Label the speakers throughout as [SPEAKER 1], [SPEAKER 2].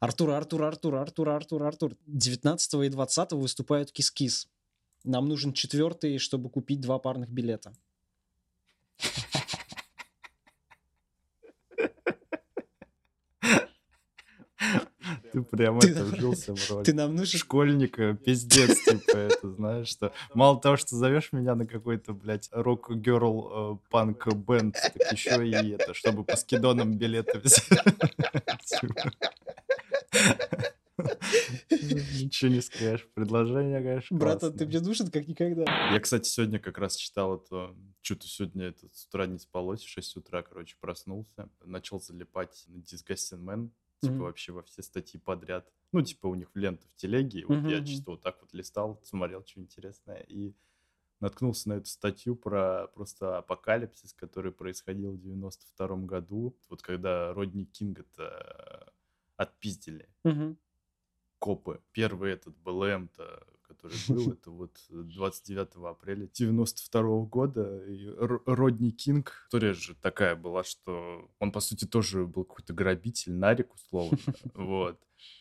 [SPEAKER 1] Артур, Артур, Артур, Артур, Артур, Артур. 19 и 20 выступают Кис-Кис. Нам нужен четвертый, чтобы купить два парных билета.
[SPEAKER 2] Ты прямо
[SPEAKER 1] Ты
[SPEAKER 2] это вжился в роль.
[SPEAKER 1] Ты нам нужен...
[SPEAKER 2] Школьника, пиздец, типа, это, знаешь, что мало того, что зовешь меня на какой-то, блядь, rock-girl punk band, так еще и это, чтобы по скидонам билеты взять. Ничего не скажешь. Предложение, конечно,
[SPEAKER 1] Братан, ты мне нужен как никогда.
[SPEAKER 2] Я, кстати, сегодня как раз читал это, что-то сегодня это, с утра не спалось, в 6 утра, короче, проснулся, начал залипать на Disgusting Man, типа вообще во все статьи подряд. Ну, типа у них в ленту в телеге, и вот я чисто вот так вот листал, смотрел, что интересное, и наткнулся на эту статью про просто апокалипсис, который происходил в 92 году, вот когда Родни Кинга-то отпиздили
[SPEAKER 1] Мгм.
[SPEAKER 2] Копы. Первый этот БЛМ-то, который был, это вот 29 апреля 92 года. И Родни Кинг, история же такая была, что он, по сути, тоже был какой-то грабитель, нарик, условно. Вот.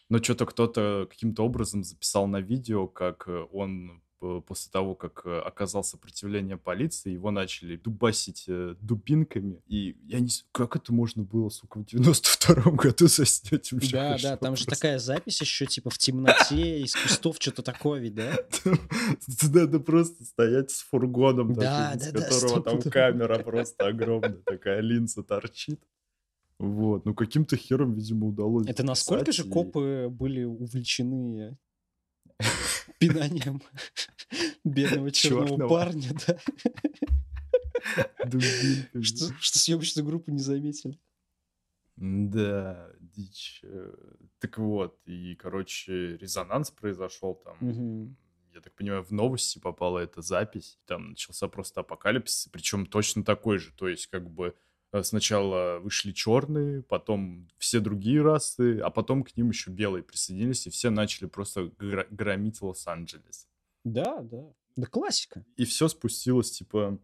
[SPEAKER 2] Но что-то кто-то каким-то образом записал на видео, как он после того, как э, оказал сопротивление полиции, его начали дубасить э, дубинками. И я не... с- Как это можно было, сука, в 92 году заснять? Вообще
[SPEAKER 1] Да, да, там же такая запись еще, типа, в темноте, из кустов, что-то такое ведь, да?
[SPEAKER 2] Надо просто стоять с фургоном, из которого там камера просто огромная, такая линза торчит. Вот, ну каким-то хером, видимо, удалось
[SPEAKER 1] Это насколько же копы были увлечены пинанием бедного черного парня, да? Что, что съемочную группу не заметили.
[SPEAKER 2] Да, дичь. э, Так вот, и, короче, резонанс произошел там. Я так понимаю, в новости попала эта запись. Там начался просто апокалипсис, причем точно такой же. То есть, как бы сначала вышли черные, потом все другие расы, а потом к ним еще белые присоединились, и все начали просто гра- громить Лос-Анджелес.
[SPEAKER 1] Да, да. Да классика.
[SPEAKER 2] И все спустилось, типа,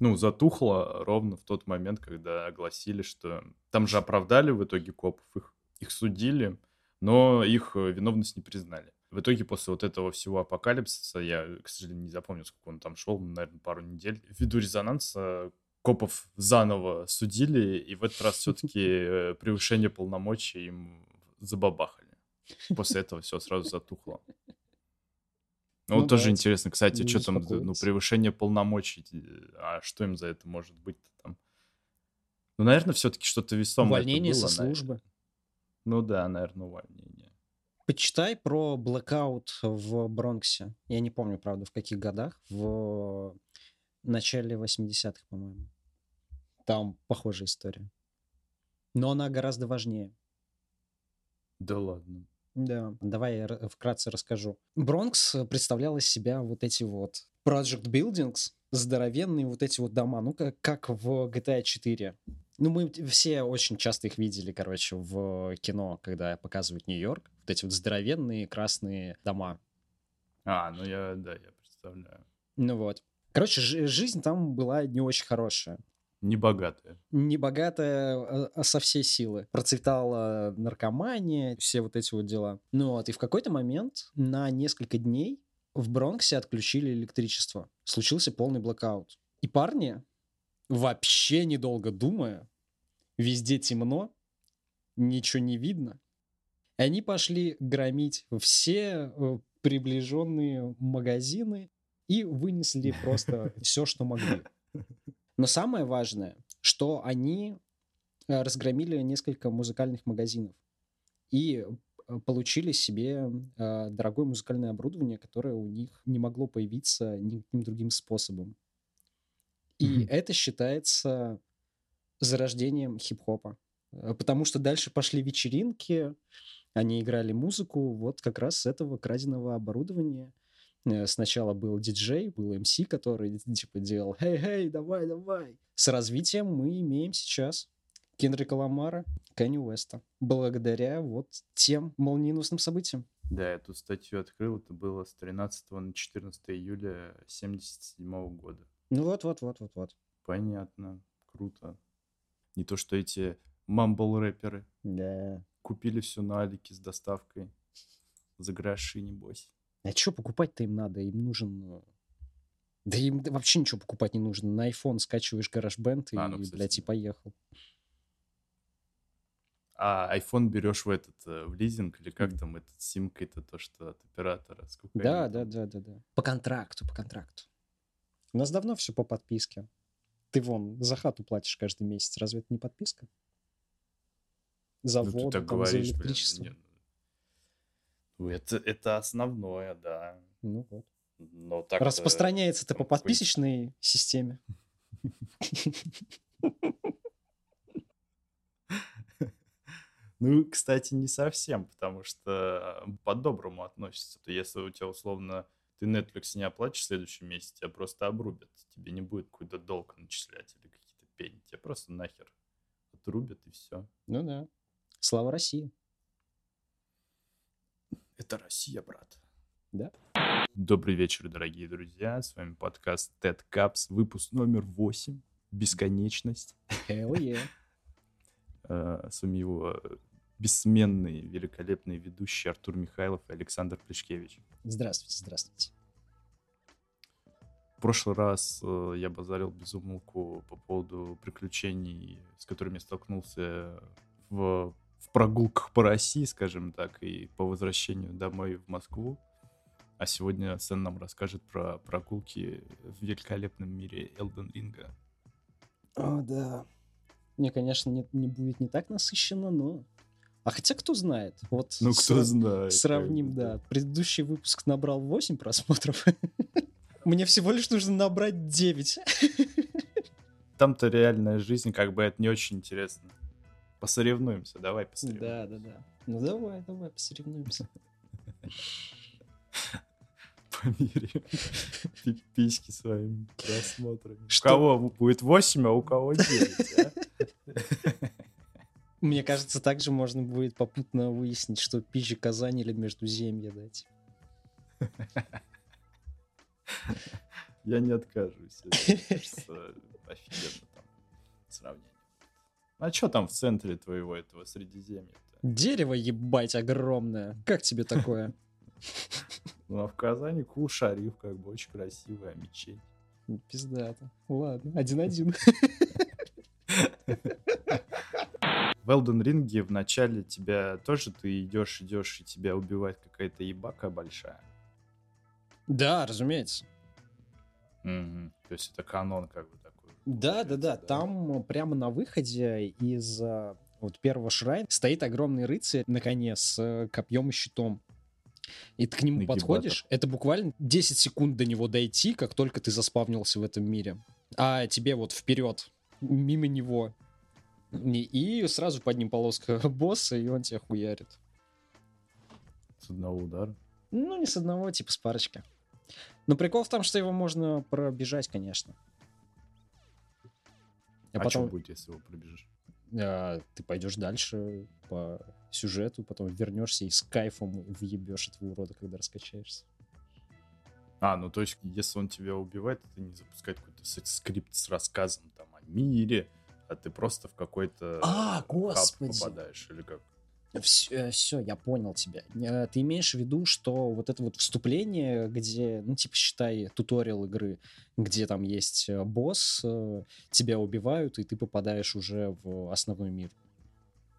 [SPEAKER 2] ну, затухло ровно в тот момент, когда огласили, что там же оправдали в итоге копов, их, их судили, но их э, виновность не признали. В итоге после вот этого всего апокалипсиса, я, к сожалению, не запомню, сколько он там шел, наверное, пару недель, ввиду резонанса копов заново судили, и в этот раз все-таки превышение полномочий им забабахали. После этого все сразу затухло. Ну,
[SPEAKER 1] Ну
[SPEAKER 2] тоже
[SPEAKER 1] да,
[SPEAKER 2] интересно, кстати, что там, ну, превышение полномочий, э, а что им за это может быть там? Ну, наверное, все-таки что-то весомое
[SPEAKER 1] Увольнение со
[SPEAKER 2] было, наверное.
[SPEAKER 1] службы.
[SPEAKER 2] Ну да, наверное, увольнение.
[SPEAKER 1] Почитай про blackout в Бронксе. Я не помню, правда, в каких годах. В начале 80-х, по-моему. Там похожая история. Но она гораздо важнее.
[SPEAKER 2] Да ладно.
[SPEAKER 1] Да, давай я ра- вкратце расскажу. Бронкс э, представлял из себя вот эти вот project buildings, здоровенные вот эти вот дома, ну как, как в GTA 4. Ну мы все очень часто их видели, короче, в кино, когда показывают Нью-Йорк. Вот эти вот здоровенные красные дома.
[SPEAKER 2] А, ну я, да, я представляю.
[SPEAKER 1] Ну вот. Короче, жи- жизнь там была не очень хорошая. Небогатая а, а со всей силы. Процветала наркомания, все вот эти вот дела. Ну вот, и в какой-то момент на несколько дней в Бронксе отключили электричество. Случился полный блокаут. И парни, вообще недолго думая, везде темно, ничего не видно, они пошли громить все э, приближенные магазины и вынесли просто все, что могли. Но самое важное, что они э, разгромили несколько музыкальных магазинов и э, получили себе э, дорогое музыкальное оборудование, которое у них не могло появиться никаким другим способом. И
[SPEAKER 2] Мгм.
[SPEAKER 1] это считается зарождением хип-хопа. Э, Потому что дальше пошли вечеринки, они играли музыку вот как раз с этого краденого оборудования. Э, Сначала был диджей, был МС, который типа делал «Эй, эй, давай, давай». С развитием мы имеем сейчас Кендрика Ламара, Кенни Уэста. Благодаря вот тем молниеносным событиям.
[SPEAKER 2] Да, я эту статью открыл, это было с 13 на 14 июля 77 года.
[SPEAKER 1] Ну вот-вот-вот-вот-вот.
[SPEAKER 2] Понятно, круто. Не то, что эти мамбл-рэперы
[SPEAKER 1] Да.
[SPEAKER 2] купили все на Алике с доставкой. За гроши, небось.
[SPEAKER 1] А что покупать-то им надо? Им нужен... э, Да им вообще ничего покупать не нужно. На iPhone скачиваешь GarageBand и,
[SPEAKER 2] А, ну, кстати,
[SPEAKER 1] блядь, и поехал.
[SPEAKER 2] А iPhone берешь в этот, э, в лизинг, или как там, этот симка, это то, что от оператора. Сколько
[SPEAKER 1] Да, да, да, да, да. По контракту, по контракту. У нас давно все по подписке. Ты вон за хату платишь каждый месяц. Разве это не подписка? За
[SPEAKER 2] Ну, ты
[SPEAKER 1] воду,
[SPEAKER 2] так
[SPEAKER 1] там, за
[SPEAKER 2] говоришь, блин,
[SPEAKER 1] электричество.
[SPEAKER 2] не, ну, это, это основное, да.
[SPEAKER 1] Ну вот.
[SPEAKER 2] Но так
[SPEAKER 1] Распространяется это по подписочной системе.
[SPEAKER 2] Ну, кстати, не совсем, потому что по-доброму относятся. То если у тебя условно ты Netflix не оплатишь в следующем месяце, тебя просто обрубят. Тебе не будет какой-то долг начислять или какие-то пени. Тебя просто нахер отрубят и все.
[SPEAKER 1] Ну да. Слава России.
[SPEAKER 2] Это Россия, брат.
[SPEAKER 1] Да.
[SPEAKER 2] Добрый вечер, дорогие друзья. С вами подкаст TED Caps, выпуск номер 8. Бесконечность.
[SPEAKER 1] Hell yeah.
[SPEAKER 2] Э, С вами его э, бессменный, великолепный ведущий Артур Михайлов и Александр Плешкевич.
[SPEAKER 1] Здравствуйте, здравствуйте.
[SPEAKER 2] В прошлый раз э, я базарил безумолку по поводу приключений, с которыми я столкнулся в, в прогулках по России, скажем так, и по возвращению домой в Москву. А сегодня Сэн нам расскажет про прогулки в великолепном мире Элден Ринга.
[SPEAKER 1] О, да. Мне, конечно, не, не будет не так насыщенно, но... А хотя кто знает. Вот
[SPEAKER 2] Ну, кто
[SPEAKER 1] сра-
[SPEAKER 2] знает.
[SPEAKER 1] Сравним, да. Предыдущий выпуск набрал 8 просмотров. Мне всего лишь нужно набрать 9.
[SPEAKER 2] Там-то реальная жизнь, как бы это не очень интересно. Посоревнуемся, давай посоревнуемся.
[SPEAKER 1] Да, да, да. Ну давай, давай, посоревнуемся.
[SPEAKER 2] Померяем пи- письки своими просмотрами.
[SPEAKER 1] Что?
[SPEAKER 2] У кого будет 8, а у кого 9,
[SPEAKER 1] Мне кажется, также можно будет попутно выяснить, что пизжи Казань или Междуземье дать.
[SPEAKER 2] Я не откажусь. Офигенно там сравнение. А что там в центре твоего этого Средиземья-то?
[SPEAKER 1] Дерево, ебать, огромное. Как тебе такое?
[SPEAKER 2] Ну, а в Казани Кул-Шариф, как бы, очень красивая мечеть.
[SPEAKER 1] Пиздато. Ладно, один-один.
[SPEAKER 2] В Элден Ринге в начале тебя тоже ты идешь, идешь, и тебя убивает какая-то ебака большая.
[SPEAKER 1] Да, разумеется.
[SPEAKER 2] То есть это канон как бы.
[SPEAKER 1] Да, да, да. Там прямо на выходе из а, вот первого шрайна стоит огромный рыцарь на коне с э, копьем и щитом. И ты к нему
[SPEAKER 2] Нагибатор.
[SPEAKER 1] подходишь, это буквально 10 секунд до него дойти, как только ты заспавнился в этом мире. А тебе вот вперед, мимо него. И и сразу под ним полоска босса, и он тебя хуярит.
[SPEAKER 2] С одного удара.
[SPEAKER 1] Ну, не с одного, типа с парочки. Но прикол в том, что его можно пробежать, конечно.
[SPEAKER 2] А,
[SPEAKER 1] А
[SPEAKER 2] что
[SPEAKER 1] потом
[SPEAKER 2] будет, если его пробежишь?
[SPEAKER 1] а, ты пойдешь дальше по сюжету, потом вернешься и с кайфом въебешь этого урода, когда раскачаешься.
[SPEAKER 2] А, ну то есть, если он тебя убивает, это не запускать какой-то скрипт с рассказом там о мире, а ты просто в какой-то
[SPEAKER 1] А,
[SPEAKER 2] хаб
[SPEAKER 1] господи.
[SPEAKER 2] попадаешь, или как?
[SPEAKER 1] Все, я понял тебя. Э, Ты имеешь в виду, что вот это вот вступление, где, ну, типа, считай, туториал игры, где там есть э, босс, э, тебя убивают, и ты попадаешь уже в основной мир.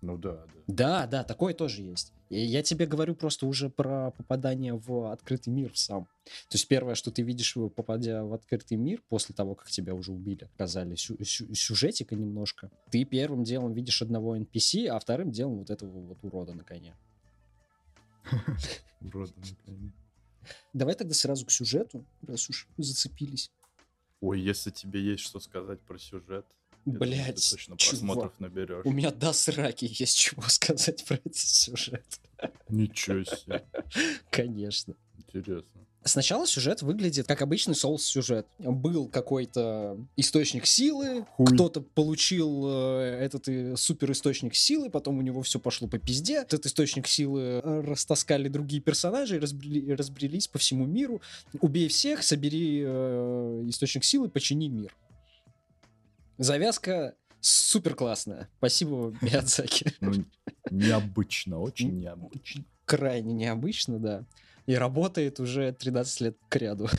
[SPEAKER 2] Ну да, да.
[SPEAKER 1] Да, да, такое тоже есть. И я тебе говорю просто уже про попадание в открытый мир сам. То есть первое, что ты видишь, попадя в открытый мир, после того, как тебя уже убили, показали сю- сю- сюжетика немножко, ты первым делом видишь одного NPC, а вторым делом вот этого вот урода на коне.
[SPEAKER 2] Уроды, наконец.
[SPEAKER 1] Давай тогда сразу к сюжету, раз уж зацепились.
[SPEAKER 2] Ой, если тебе есть что сказать про сюжет,
[SPEAKER 1] Блять,
[SPEAKER 2] точно просмотров наберешь.
[SPEAKER 1] у меня до сраки есть чего сказать про этот сюжет.
[SPEAKER 2] Ничего себе.
[SPEAKER 1] Конечно.
[SPEAKER 2] Интересно.
[SPEAKER 1] Сначала сюжет выглядит как обычный соус-сюжет. Был какой-то источник силы, кто-то получил э, этот э, супер источник силы, потом у него все пошло по пизде. Этот источник силы э, растаскали другие персонажи и разбрели- разбрелись по всему миру. Убей всех, собери э, источник силы, почини мир. Завязка Супер классно. Спасибо, Миядзаки.
[SPEAKER 2] Ну, необычно, очень необычно.
[SPEAKER 1] Крайне необычно, да. И работает уже 13 лет к ряду.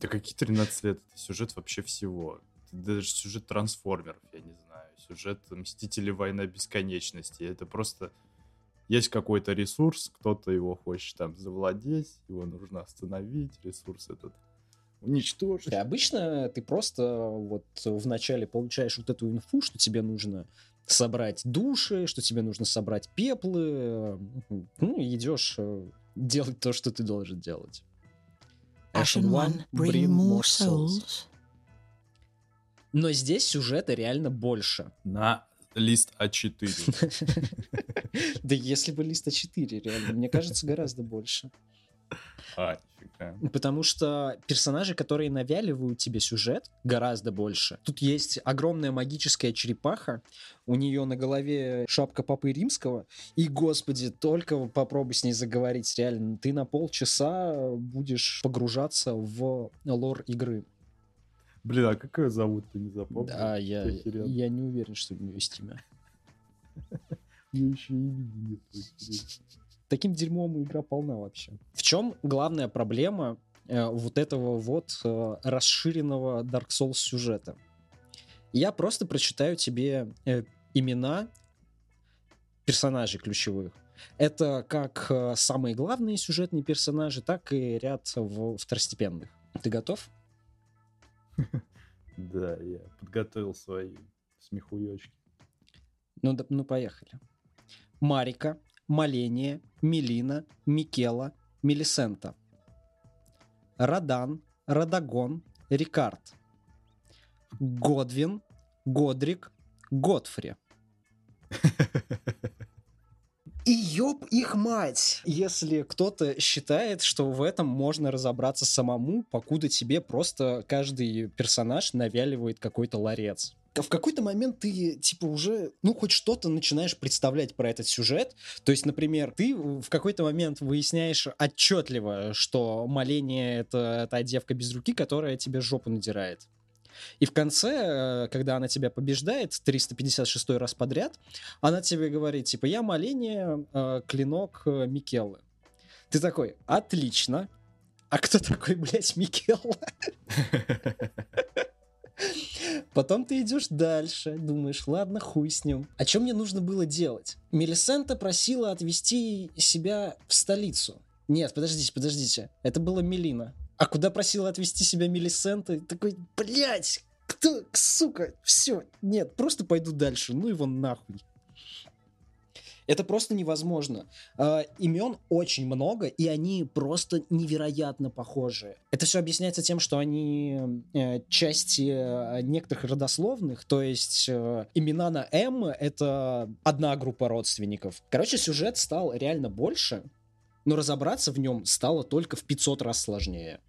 [SPEAKER 2] Да какие 13 лет? Это сюжет вообще всего. Это даже сюжет трансформеров, я не знаю. Сюжет Мстители Война Бесконечности. Это просто есть какой-то ресурс, кто-то его хочет там завладеть, его нужно остановить, ресурс этот уничтожить.
[SPEAKER 1] И обычно ты просто вот вначале получаешь вот эту инфу, что тебе нужно собрать души, что тебе нужно собрать пеплы, ну, и идешь э, делать то, что ты должен делать.
[SPEAKER 3] Ashen One, bring more souls.
[SPEAKER 1] Но здесь сюжета реально больше.
[SPEAKER 2] На лист А4.
[SPEAKER 1] Да если бы лист А4, реально, мне кажется, гораздо больше.
[SPEAKER 2] А.
[SPEAKER 1] Потому что персонажи, которые навяливают тебе сюжет, гораздо больше. Тут есть огромная магическая черепаха, у нее на голове шапка Папы Римского, и, господи, только попробуй с ней заговорить, реально, ты на полчаса будешь погружаться в лор игры.
[SPEAKER 2] Блин, а как ее зовут, ты не запомнил?
[SPEAKER 1] Да, я, я не уверен, что у нее есть имя.
[SPEAKER 2] Мне еще и имени нет.
[SPEAKER 1] Таким дерьмом игра полна вообще. В чем главная проблема э, вот этого вот э, расширенного Dark Souls сюжета? Я просто прочитаю тебе э, имена персонажей ключевых. Это как э, самые главные сюжетные персонажи, так и ряд в- второстепенных. Ты готов?
[SPEAKER 2] Да, я подготовил свои смехуёчки.
[SPEAKER 1] Ну, да- ну поехали. Марика, Маления, Мелина, Микела, Мелисента. Радан, Радагон, Рикард. Годвин, Годрик, Годфри. И ёб их мать! Если кто-то считает, что в этом можно разобраться самому, покуда тебе просто каждый персонаж навяливает какой-то ларец. В какой-то момент ты, типа, уже, ну, хоть что-то начинаешь представлять про этот сюжет. То есть, например, ты в какой-то момент выясняешь отчетливо, что Маления — это та девка без руки, которая тебе жопу надирает. И в конце, э, когда она тебя побеждает 356 раз подряд, она тебе говорит, типа, я Маления, э, клинок э, Микелы. Ты такой, отлично. А кто такой, блядь, Микелла? Потом ты идешь дальше, думаешь, ладно, хуй с ним. А что мне нужно было делать? Мелисента просила отвезти себя в столицу. Нет, подождите, подождите. Это была Мелина. А куда просила отвезти себя Мелисента? Такой, блядь, кто, сука, все, нет, просто пойду дальше, ну его нахуй. Это просто невозможно. Э, имен очень много, и они просто невероятно похожи. Это все объясняется тем, что они э, части э, некоторых родословных, то есть э, имена на М — это одна группа родственников. Короче, сюжет стал реально больше, но разобраться в нем стало только в 500 раз сложнее.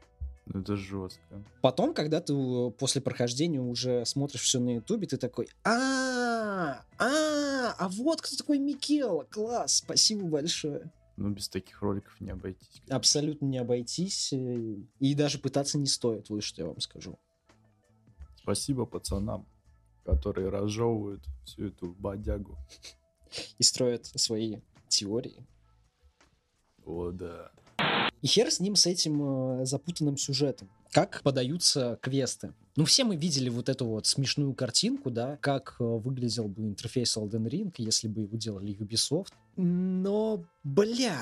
[SPEAKER 2] Ну, Это жестко.
[SPEAKER 1] Потом, когда ты после прохождения уже смотришь все на ютубе, ты такой, а, а, а вот кто такой Микела, класс, спасибо большое.
[SPEAKER 2] Ну, без таких роликов не обойтись.
[SPEAKER 1] Абсолютно не обойтись, э, и даже пытаться не стоит, вот что я вам скажу.
[SPEAKER 2] Спасибо пацанам, которые разжевывают всю эту бодягу.
[SPEAKER 1] И строят свои теории.
[SPEAKER 2] О, да.
[SPEAKER 1] И хер с ним, с этим э, запутанным сюжетом. Как подаются квесты. Ну, все мы видели вот эту вот смешную картинку, да, как э, выглядел бы интерфейс Elden Ring, если бы его делали Ubisoft. Но, бля,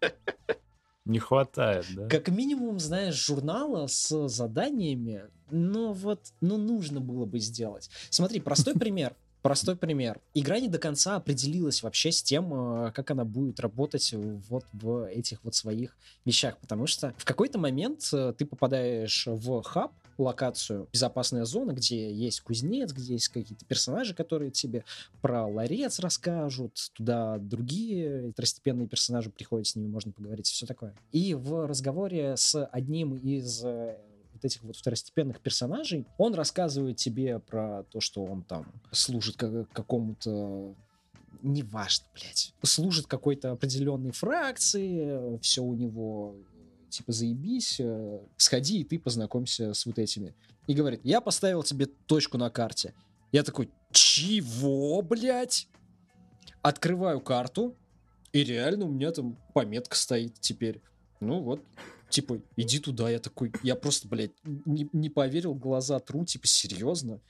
[SPEAKER 2] Не хватает, да?
[SPEAKER 1] как минимум, знаешь, журнала с заданиями, ну вот, ну нужно было бы сделать. Смотри, простой пример. Простой пример. Игра не до конца определилась вообще с тем, э, как она будет работать вот в этих вот своих вещах, потому что в какой-то момент э, ты попадаешь в хаб, локацию, безопасная зона, где есть кузнец, где есть какие-то персонажи, которые тебе про ларец расскажут, туда другие второстепенные персонажи приходят, с ними можно поговорить, все такое. И в разговоре с одним из э, вот этих вот второстепенных персонажей, он рассказывает тебе про то, что он там служит как- какому-то неважно, блядь, служит какой-то определенной фракции, все у него типа, заебись, э, сходи, и ты познакомься с вот этими. И говорит, я поставил тебе точку на карте. Я такой, чего, блядь? Открываю карту, и реально у меня там пометка стоит теперь. Ну вот, типа, иди туда. Я такой, я просто, блядь, не, не поверил, глаза тру, типа, серьезно.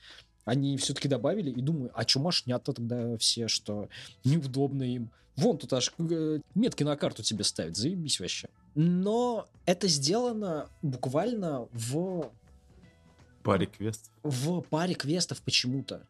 [SPEAKER 1] Они все-таки добавили, и думаю, а чё машнят-то тогда все, что неудобно им. Вон тут аж э, метки на карту тебе ставят, заебись вообще. Но это сделано буквально в,
[SPEAKER 2] Паре квестов.
[SPEAKER 1] в паре квестов почему-то.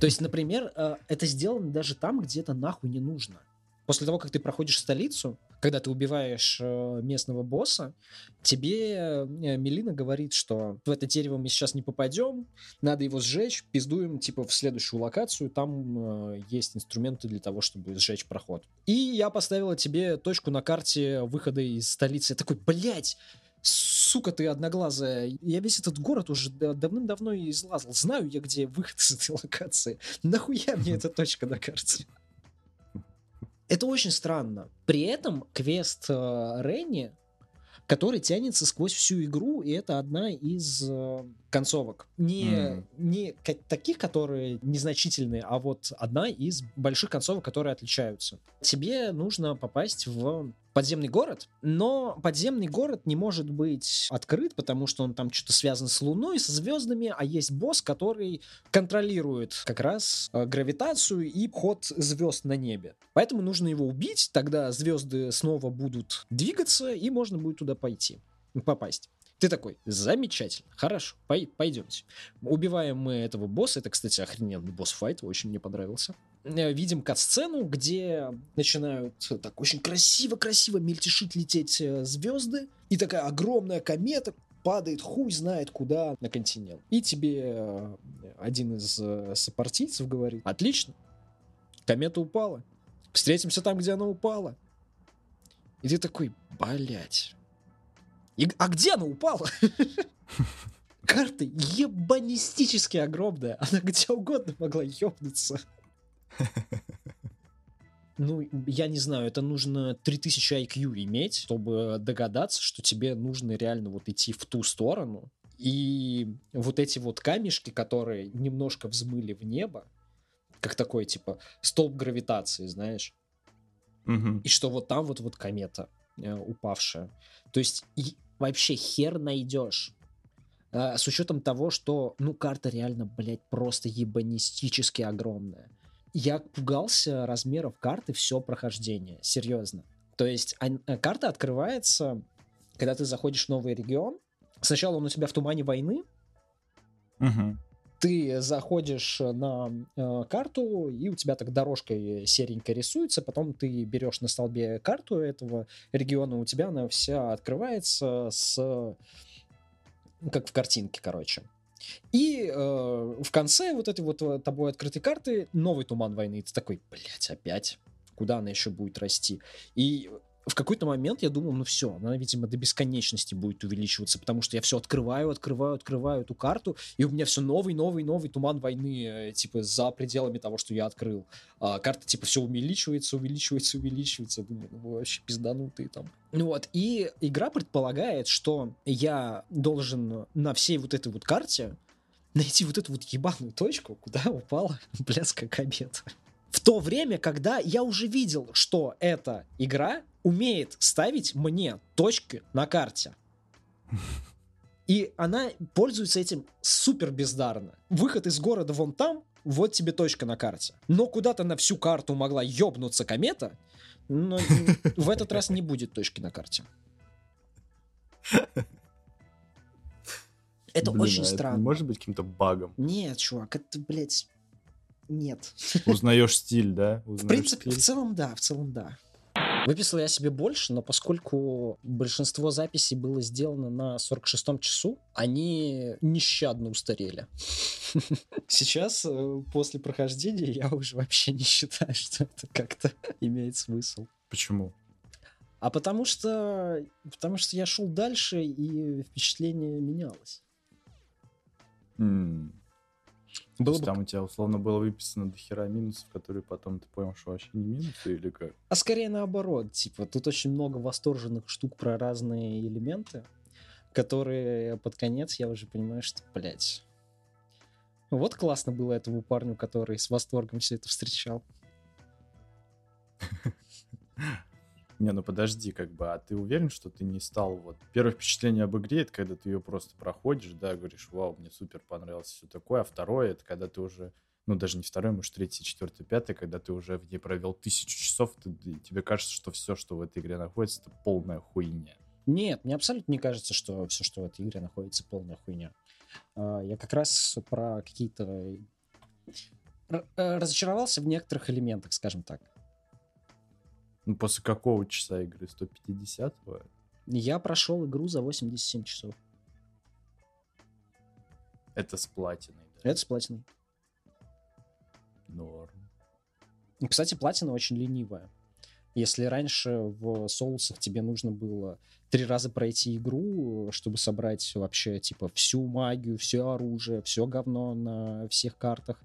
[SPEAKER 1] То есть, например, э, это сделано даже там, где это нахуй не нужно. После того, как ты проходишь столицу, когда ты убиваешь э, местного босса, тебе э, Мелина говорит, что в это дерево мы сейчас не попадем, надо его сжечь, пиздуем типа в следующую локацию, там э, есть инструменты для того, чтобы сжечь проход. И я поставила тебе точку на карте выхода из столицы. Я такой, блядь, сука ты одноглазая, я весь этот город уже да- давным-давно излазал. Знаю я, где выход из этой локации. Нахуя мне эта точка на карте? Это очень странно. При этом квест э, Ренни, который тянется сквозь всю игру, и это одна из э, концовок. Не,
[SPEAKER 2] Мгм.
[SPEAKER 1] не таких, которые незначительные, а вот одна из больших концовок, которые отличаются. Тебе нужно попасть в подземный город, но подземный город не может быть открыт, потому что он там что-то связан с Луной, со звездами, а есть босс, который контролирует как раз э, гравитацию и ход звезд на небе. Поэтому нужно его убить, тогда звезды снова будут двигаться, и можно будет туда пойти, попасть. Ты такой, замечательно, хорошо, пой- пойдемте. Убиваем мы этого босса, это, кстати, охрененный босс-файт, очень мне понравился. Э, Видим кат-сцену, где начинают так очень красиво-красиво мельтешить лететь э, звезды, и такая огромная комета падает хуй знает куда на континент. И тебе э, один из э, сопартийцев говорит, отлично, комета упала, встретимся там, где она упала. И ты такой, блять. И, а где она упала? Карта ебанистически огромная. Она где угодно могла ёбнуться. Ну, я не знаю, это нужно 3000 IQ иметь, чтобы догадаться, что тебе нужно реально вот идти в ту сторону. И вот эти вот камешки, которые немножко взмыли в небо, как такой, типа, столб гравитации, знаешь,
[SPEAKER 2] Мгм.
[SPEAKER 1] и что вот там вот вот комета э, упавшая. То есть и вообще хер найдешь. А, с учетом того, что, ну, карта реально, блядь, просто ебанистически огромная. Я пугался размеров карты все прохождение, серьезно. То есть э, карта открывается, когда ты заходишь в новый регион. Сначала он у тебя в тумане войны,
[SPEAKER 2] Мгм.
[SPEAKER 1] ты заходишь на э, карту, и у тебя так дорожкой серенькая рисуется, потом ты берешь на столбе карту этого региона, у тебя она вся открывается с... как в картинке, короче. И э, в конце вот этой вот э, тобой открытой карты новый туман войны. И ты такой, блядь, опять? Куда она еще будет расти? И в какой-то момент я думал, ну все, она, видимо, до бесконечности будет увеличиваться, потому что я все открываю, открываю, открываю эту карту, и у меня все новый, новый, новый туман войны, э, типа, за пределами того, что я открыл. А карта, типа, все увеличивается, увеличивается, увеличивается. Я думаю, ну вы вообще пизданутые там. Ну вот, и игра предполагает, что я должен на всей вот этой вот карте найти вот эту вот ебаную точку, куда упала блядская комета. В то время, когда я уже видел, что эта игра умеет ставить мне точки на карте. И она пользуется этим супер бездарно. Выход из города вон там, вот тебе точка на карте. Но куда-то на всю карту могла ёбнуться комета, но в этот раз не будет точки на карте. Это
[SPEAKER 2] Блин,
[SPEAKER 1] очень
[SPEAKER 2] а
[SPEAKER 1] странно.
[SPEAKER 2] не может быть каким-то багом.
[SPEAKER 1] Нет, чувак, это, блядь, нет.
[SPEAKER 2] Узнаешь стиль, да?
[SPEAKER 1] В
[SPEAKER 2] Узнаешь
[SPEAKER 1] принципе, в
[SPEAKER 2] стиль.
[SPEAKER 1] целом да, в целом да. Выписал я себе больше, но поскольку большинство записей было сделано на 46-м часу, они нещадно устарели. Сейчас, э, после прохождения, я уже вообще не считаю, что это как-то имеет смысл.
[SPEAKER 2] Почему?
[SPEAKER 1] А потому что, потому что я шел дальше, и впечатление менялось.
[SPEAKER 2] То
[SPEAKER 1] Было
[SPEAKER 2] есть
[SPEAKER 1] бы...
[SPEAKER 2] там у тебя условно было выписано до хера минусов, которые потом ты понял, что вообще не минусы или как?
[SPEAKER 1] А скорее наоборот, типа, тут очень много восторженных штук про разные элементы, которые под конец я уже понимаю, что, блядь, вот классно было этому парню, который с восторгом все это встречал.
[SPEAKER 2] Не, ну подожди, как бы, а ты уверен, что ты не стал вот... Первое впечатление об игре, это когда ты ее просто проходишь, да, говоришь, вау, мне супер понравилось все такое, а второе, это когда ты уже, ну даже не второе, может третье, четвертое, пятое, когда ты уже в ней провел тысячу часов, ты- тебе кажется, что все, что в этой игре находится, это полная хуйня.
[SPEAKER 1] Нет, мне абсолютно не кажется, что все, что в этой игре находится, полная хуйня. А, Я как раз про какие-то... э, Разочаровался в некоторых элементах, скажем так.
[SPEAKER 2] Ну после какого часа игры? 150-го?
[SPEAKER 1] Я прошел игру за 87 часов.
[SPEAKER 2] Это с платиной, да?
[SPEAKER 1] Это с платиной.
[SPEAKER 2] Норм.
[SPEAKER 1] И, Кстати, платина очень ленивая. Если раньше в соусах тебе нужно было три раза пройти игру, чтобы собрать вообще типа всю магию, все оружие, все говно на всех картах,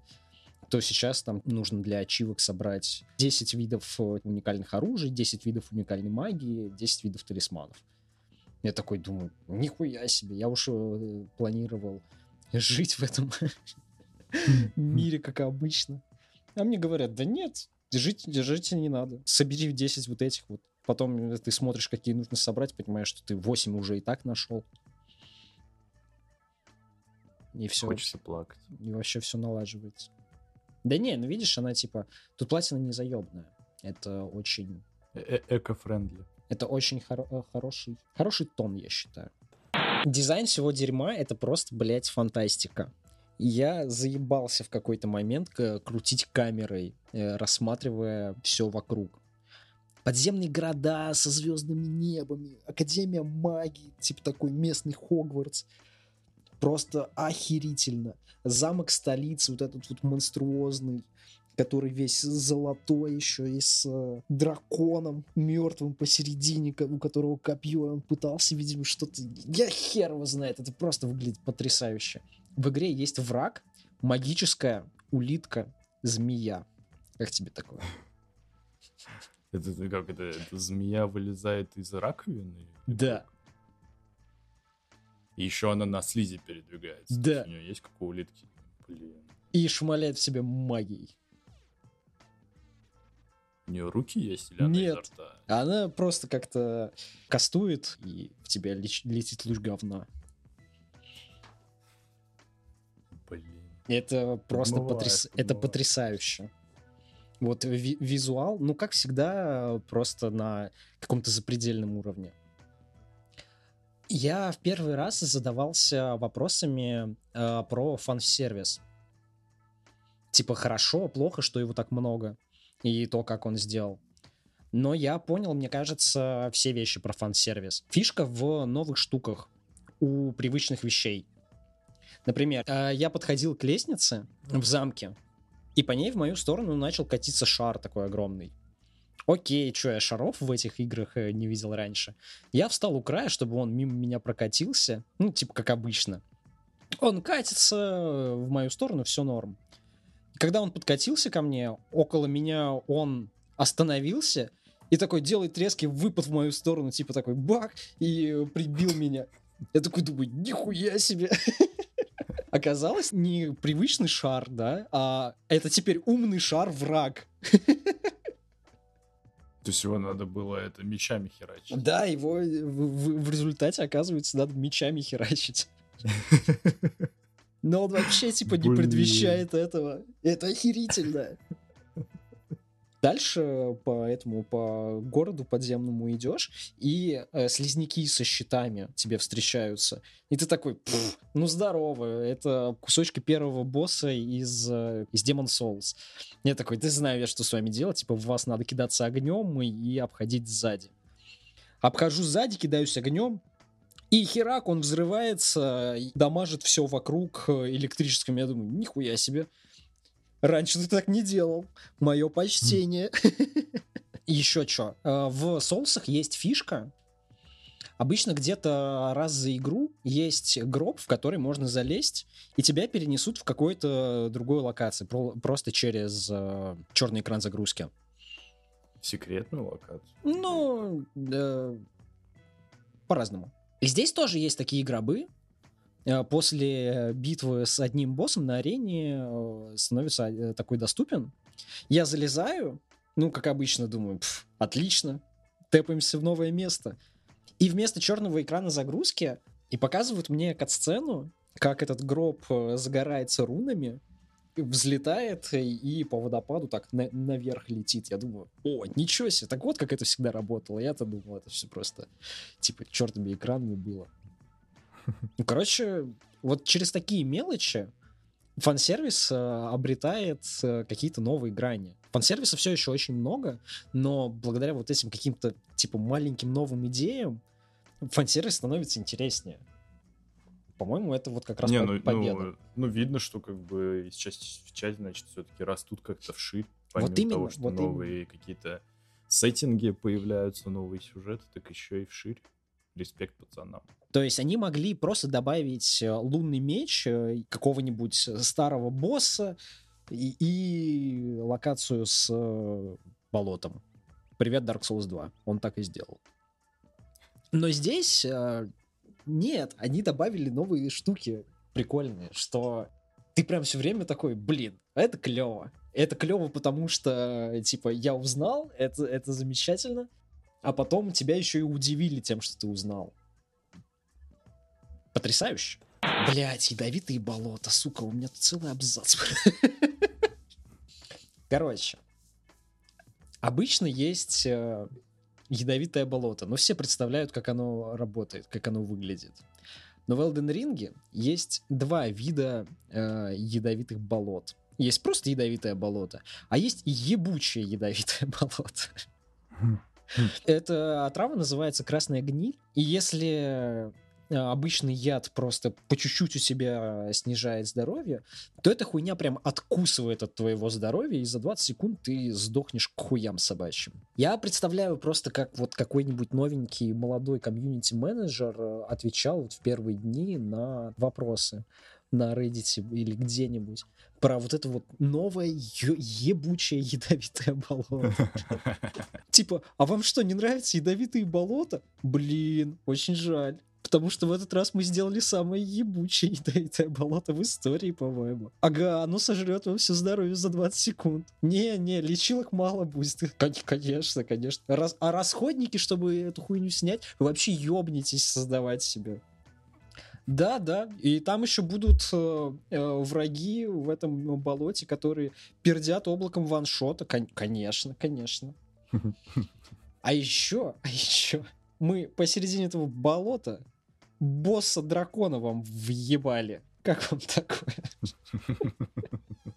[SPEAKER 1] то сейчас там нужно для ачивок собрать 10 видов э, уникальных оружий, 10 видов уникальной магии, 10 видов талисманов. Я такой думаю, нихуя себе, я уж э, планировал жить в этом мире, как обычно. А мне говорят, да нет, жить, жить не надо. Собери 10 вот этих вот. Потом ты смотришь, какие нужно собрать, понимаешь, что ты 8 уже и так нашел. И все.
[SPEAKER 2] Хочется плакать.
[SPEAKER 1] И вообще все налаживается. Да не, ну видишь, она типа... Тут платина не заебная. Это очень...
[SPEAKER 2] Э- э- Эко-френдли.
[SPEAKER 1] Это очень хоро- э, хороший, хороший тон, я считаю. Дизайн всего дерьма — это просто, блядь, фантастика. Я заебался в какой-то момент к- крутить камерой, э, рассматривая все вокруг. Подземные города со звездными небами, Академия магии, типа такой местный Хогвартс. Просто охерительно. Замок столицы, вот этот вот монструозный, который весь золотой еще и с э, драконом мертвым посередине, у которого копье, он пытался, видимо, что-то... Я хер его знает, это просто выглядит потрясающе. В игре есть враг, магическая улитка-змея. Как тебе такое?
[SPEAKER 2] Это как это, эта змея вылезает из раковины?
[SPEAKER 1] Да.
[SPEAKER 2] И еще она на слизи передвигается. То
[SPEAKER 1] Да.
[SPEAKER 2] есть У нее есть как у улитки. Блин.
[SPEAKER 1] И шмаляет в себя магией.
[SPEAKER 2] У нее руки есть или она
[SPEAKER 1] Нет.
[SPEAKER 2] изо рта?
[SPEAKER 1] Она просто как-то кастует, и в тебя летит луч говна.
[SPEAKER 2] Блин.
[SPEAKER 1] Это просто
[SPEAKER 2] Подмывает,
[SPEAKER 1] потряс... это
[SPEAKER 2] подмывает.
[SPEAKER 1] потрясающе. Вот ви- визуал, ну, как всегда, просто на каком-то запредельном уровне. Я в первый раз задавался вопросами э, про фан-сервис. Типа, хорошо, плохо, что его так много, и то, как он сделал. Но я понял, мне кажется, все вещи про фан-сервис. Фишка в новых штуках у привычных вещей. Например, э, я подходил к лестнице в замке, и по ней в мою сторону начал катиться шар такой огромный. Окей, что я шаров в этих играх э, не видел раньше. Я встал у края, чтобы он мимо меня прокатился. Ну, типа, как обычно. Он катится э, в мою сторону, все норм. Когда он подкатился ко мне, около меня он остановился и такой делает резкий выпад в мою сторону, типа такой бак, и прибил меня. Я такой думаю, нихуя себе. Оказалось, не привычный шар, да, а это теперь умный шар-враг.
[SPEAKER 2] То есть его надо было это мечами херачить.
[SPEAKER 1] Да, его в, в- в результате, оказывается, надо мечами херачить. Но он вообще, типа, не
[SPEAKER 2] Блин.
[SPEAKER 1] предвещает этого. Это охерительно. Дальше по этому, по городу подземному идешь, и э, слизняки со щитами тебе встречаются. И ты такой, «Пф, ну здорово, это кусочки первого босса из, э, из Demon Souls. Я такой, ты знаю я, что с вами делать, типа в вас надо кидаться огнем и, и обходить сзади. Обхожу сзади, кидаюсь огнем, и херак, он взрывается, дамажит все вокруг э, электрическим. Я думаю, нихуя себе. Раньше ты так не делал. Мое почтение. Еще что. В соусах есть фишка. Обычно где-то раз за игру есть гроб, в который можно залезть, и тебя перенесут в какую-то другую локацию, про- просто через э, черный экран загрузки.
[SPEAKER 2] Секретную локацию.
[SPEAKER 1] Ну, э, по-разному. И здесь тоже есть такие гробы. Э, После битвы с одним боссом на арене э, становится э, такой доступен. Я залезаю, ну, как обычно, думаю, «Пф, отлично, тэпаемся в новое место. И вместо черного экрана загрузки и показывают мне кат-сцену, как этот гроб загорается рунами, взлетает и, по водопаду так на- наверх летит. Я думаю, о, ничего себе, так вот как это всегда работало. Я-то думал, это все просто типа черными экранами было. Ну, короче, вот через такие мелочи фан-сервис э, обретает э, какие-то новые грани. Фан-сервиса все еще очень много, но благодаря вот этим каким-то типа маленьким новым идеям фан-сервис становится интереснее. По-моему, это вот как раз
[SPEAKER 2] Не,
[SPEAKER 1] по-
[SPEAKER 2] ну,
[SPEAKER 1] победа.
[SPEAKER 2] ну, ну, видно, что как бы из части в часть, значит, все-таки растут как-то вширь. Помимо
[SPEAKER 1] именно,
[SPEAKER 2] того, что
[SPEAKER 1] вот
[SPEAKER 2] новые какие-то сеттинги появляются, новые сюжеты, так еще и вширь. Респект пацанам.
[SPEAKER 1] То есть они могли просто добавить э, лунный меч э, какого-нибудь старого босса и, и локацию с э, болотом. Привет, Dark Souls 2. Он так и сделал. Но здесь э, нет, они добавили новые штуки прикольные, что ты прям все время такой, блин, это клево. Это клево, потому что, э, типа, я узнал, это, это замечательно, а потом тебя еще и удивили тем, что ты узнал. Потрясающе. Блять, ядовитые болота, сука, у меня тут целый абзац. Короче, обычно есть э, ядовитое болото, но все представляют, как оно работает, как оно выглядит. Но в Elden Ring есть два вида э, ядовитых болот. Есть просто ядовитое болото, а есть ебучее ядовитое болото. Эта отрава называется красная гниль. И если обычный яд просто по чуть-чуть у себя снижает здоровье, то эта хуйня прям откусывает от твоего здоровья, и за 20 секунд ты сдохнешь к хуям собачьим. Я представляю просто, как вот какой-нибудь новенький молодой комьюнити-менеджер э, отвечал вот в первые дни на вопросы на Reddit или где-нибудь про вот это вот новое ё- ебучее ядовитое болото. Типа, а вам что, не нравятся ядовитые болота? Блин, очень жаль. Потому что в этот раз мы сделали самое ебучее ядовитое болото в истории, по-моему. Ага, оно сожрет вам все здоровье за 20 секунд. Не-не, лечилок мало будет. Кон- Конечно, конечно. Раз- а расходники, чтобы эту хуйню снять, вы вообще ёбнетесь создавать себе. Да, да. И там еще будут э, э, враги в этом болоте, которые пердят облаком ваншота. Кон- конечно, конечно. А еще, а еще, мы посередине этого болота босса дракона вам въебали. Как вам такое?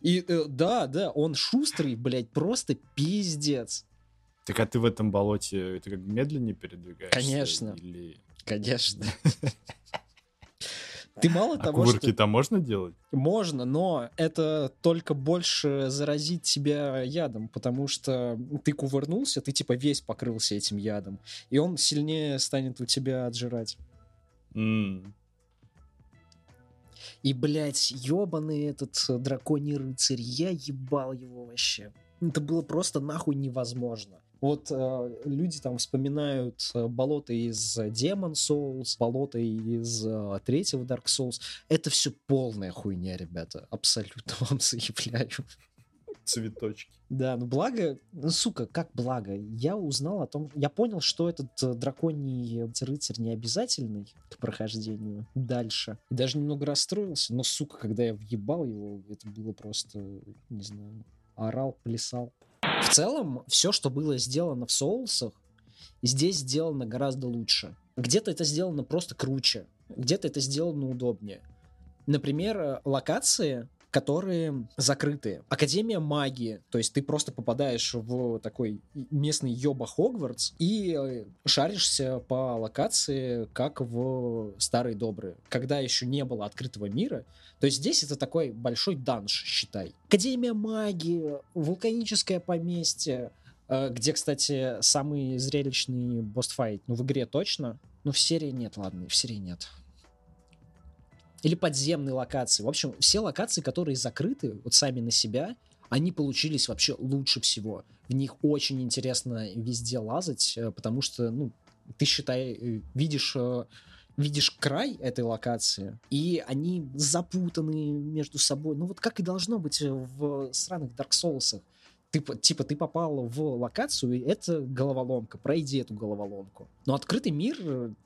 [SPEAKER 1] И э, да, да, он шустрый, блядь, просто пиздец.
[SPEAKER 2] Так а ты в этом болоте ты как медленнее передвигаешься?
[SPEAKER 1] Конечно.
[SPEAKER 2] Или...
[SPEAKER 1] Конечно. Ты мало
[SPEAKER 2] А
[SPEAKER 1] того, что...
[SPEAKER 2] кувырки-то можно делать?
[SPEAKER 1] Можно, но это только больше заразит тебя ядом, потому что ты кувырнулся, ты типа весь покрылся этим ядом, и он сильнее станет у тебя отжирать.
[SPEAKER 2] М,
[SPEAKER 1] И, блядь, ебаный этот драконий рыцарь, я ебал его вообще. Это было просто нахуй невозможно. Вот э, люди там вспоминают э, болото из Demon Souls, болото из э, третьего Dark Souls. Это все полная хуйня, ребята. Абсолютно вам заявляю.
[SPEAKER 2] Цветочки.
[SPEAKER 1] Да, ну благо, ну сука, как благо, я узнал о том, я понял, что этот э, драконий рыцарь не обязательный к прохождению дальше. И даже немного расстроился, но сука, когда я въебал его, это было просто, не знаю, орал, плясал. В целом, все, что было сделано в соусах, здесь сделано гораздо лучше. Где-то это сделано просто круче, где-то это сделано удобнее. Например, э, локации, которые закрытые. Академия магии, то есть ты просто попадаешь в такой местный ёба Хогвартс и э, шаришься по локации, как в старые добрые, когда еще не было открытого мира. То есть здесь это такой большой данж, считай. Академия магии, вулканическое поместье, э, где, кстати, самый зрелищный босс-файт, ну, в игре точно, Ну, в серии нет, ладно, в серии нет. Или подземные локации. В общем, все локации, которые закрыты вот сами на себя, они получились вообще лучше всего. В них очень интересно везде лазать, э, потому что, ну, ты считай, э, видишь э, видишь край этой локации, и они запутаны между собой. Ну вот как и должно быть в сраных Dark Souls. Ты, типа, ты попал в локацию, и это головоломка, пройди эту головоломку. Но открытый мир,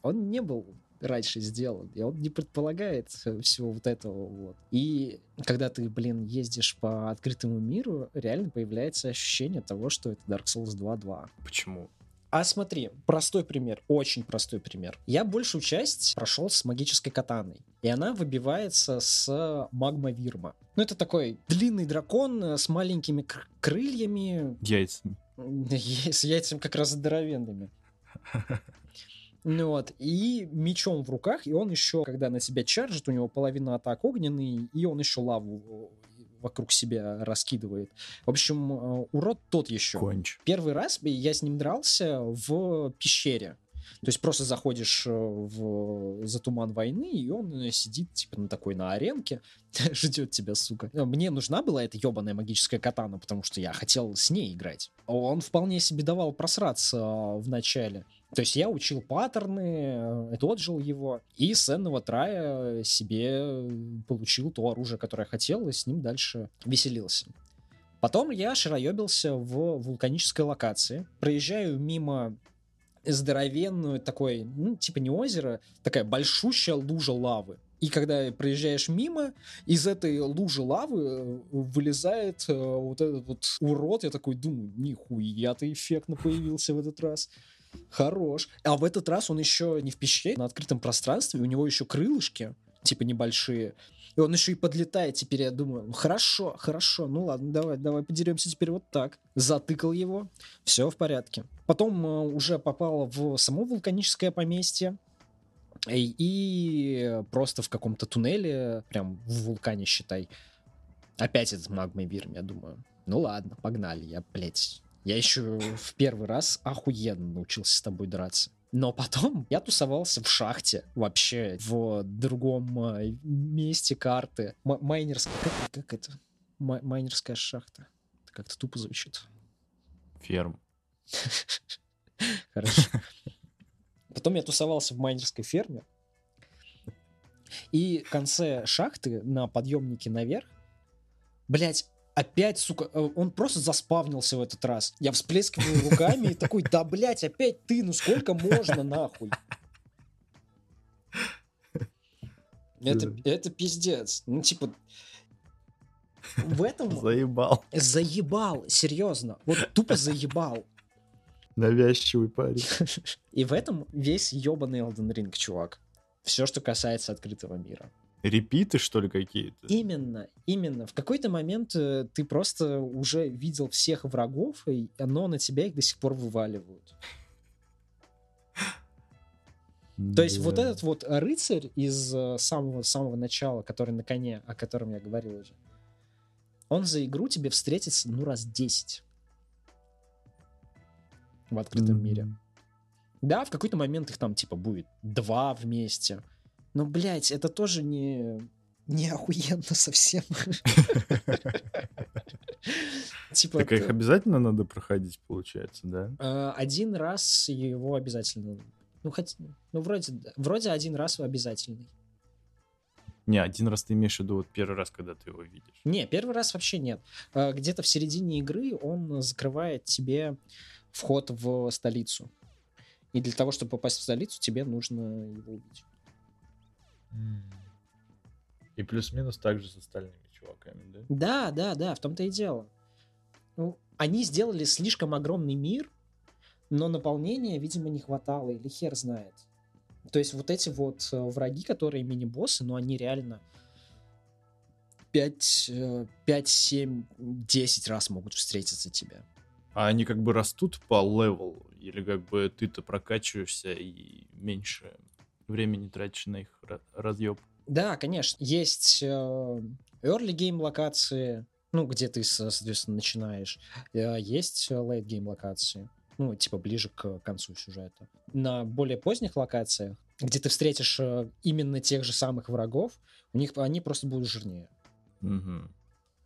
[SPEAKER 1] он не был раньше сделан, и он не предполагает всего вот этого вот. И когда ты, блин, ездишь по открытому миру, реально появляется ощущение того, что это Dark Souls 2.2.
[SPEAKER 2] Почему?
[SPEAKER 1] А смотри, простой пример, очень простой пример. Я большую часть прошел с магической катаной, и она выбивается с магмавирма. Ну, это такой длинный дракон с маленькими крыльями.
[SPEAKER 2] Яйцами.
[SPEAKER 1] С яйцами как раз здоровенными. Ну вот, и мечом в руках, и он еще, когда на себя чаржит, у него половина атак огненный, и он еще лаву вокруг себя раскидывает. В общем, э, урод тот еще.
[SPEAKER 2] Конч.
[SPEAKER 1] Первый раз я с ним дрался в пещере. То есть просто заходишь э, в, за туман войны, и он э, сидит, типа, на такой, на аренке, ждет тебя, сука. Мне нужна была эта ебаная магическая катана, потому что я хотел с ней играть. Он вполне себе давал просраться в начале. То есть я учил паттерны, отжил его, и с энного трая себе получил то оружие, которое хотел, и с ним дальше веселился. Потом я шароебился в вулканической локации. Проезжаю мимо здоровенную такой, ну, типа не озеро, такая большущая лужа лавы. И когда проезжаешь мимо, из этой лужи лавы э, вылезает э, вот этот вот урод. Я такой думаю, нихуя-то эффектно появился в этот раз. Хорош. А в этот раз он еще не в пещере, на открытом пространстве, у него еще крылышки, типа небольшие. И он еще и подлетает. Теперь я думаю, ну хорошо, хорошо, ну ладно, давай, давай подеремся теперь вот так. Затыкал его, все в порядке. Потом э, уже попал в само вулканическое поместье. И, и просто в каком-то туннеле, прям в вулкане, считай. Опять этот магмой вирм, я думаю. Ну ладно, погнали. Я, блядь, я еще в первый раз охуенно научился с тобой драться. Но потом я тусовался в шахте вообще в другом э, месте карты. М- майнерская... Как, как это? М- майнерская шахта. Это как-то тупо звучит.
[SPEAKER 2] Ферм.
[SPEAKER 1] Хорошо. Потом я тусовался в майнерской ферме. И в конце шахты на подъемнике наверх, блять, опять, сука, э, он просто заспавнился в этот раз. Я всплескиваю руками и такой, да, блядь, опять ты, ну сколько можно, нахуй? Это, это пиздец. Ну, типа, в этом...
[SPEAKER 2] Заебал.
[SPEAKER 1] Заебал, серьезно. Вот тупо заебал.
[SPEAKER 2] Навязчивый парень.
[SPEAKER 1] И в этом весь ебаный Elden Ring, чувак. Все, что касается открытого мира.
[SPEAKER 2] Репиты, что ли, какие-то?
[SPEAKER 1] Именно, именно. В какой-то момент э, ты просто уже видел всех врагов, и оно на тебя их до сих пор вываливают. То есть вот этот вот рыцарь из э, самого самого начала, который на коне, о котором я говорил уже, он за игру тебе встретится ну раз 10 в открытом мире. Да, в какой-то момент их там типа будет два вместе. Но, блядь, это тоже не, не охуенно совсем.
[SPEAKER 2] Типа так их обязательно надо проходить, получается, да?
[SPEAKER 1] А, один раз его обязательно. Ну, хоть, ну вроде, вроде один раз обязательный.
[SPEAKER 2] Не, один раз ты имеешь в виду вот первый раз, когда ты его видишь.
[SPEAKER 1] Не, первый раз вообще нет. А, где-то в середине игры он закрывает тебе вход в столицу. И для того, чтобы попасть в столицу, тебе нужно его убить.
[SPEAKER 2] И плюс-минус также с остальными чуваками, да?
[SPEAKER 1] Да, да, да, в том-то и дело. Ну, они сделали слишком огромный мир, но наполнения, видимо, не хватало, или хер знает. То есть вот эти вот э, враги, которые мини-боссы, ну они реально 5, 5, 7, 10 раз могут встретиться тебе.
[SPEAKER 2] А они как бы растут по левелу? Или как бы ты-то прокачиваешься и меньше времени тратишь на их разъеб.
[SPEAKER 1] Да, конечно. Есть э, early game локации, ну, где ты, соответственно, начинаешь. Э, есть late game локации. ну, типа ближе к концу сюжета. На более поздних локациях, где ты встретишь э, именно тех же самых врагов, у них они просто будут жирнее.
[SPEAKER 2] Угу.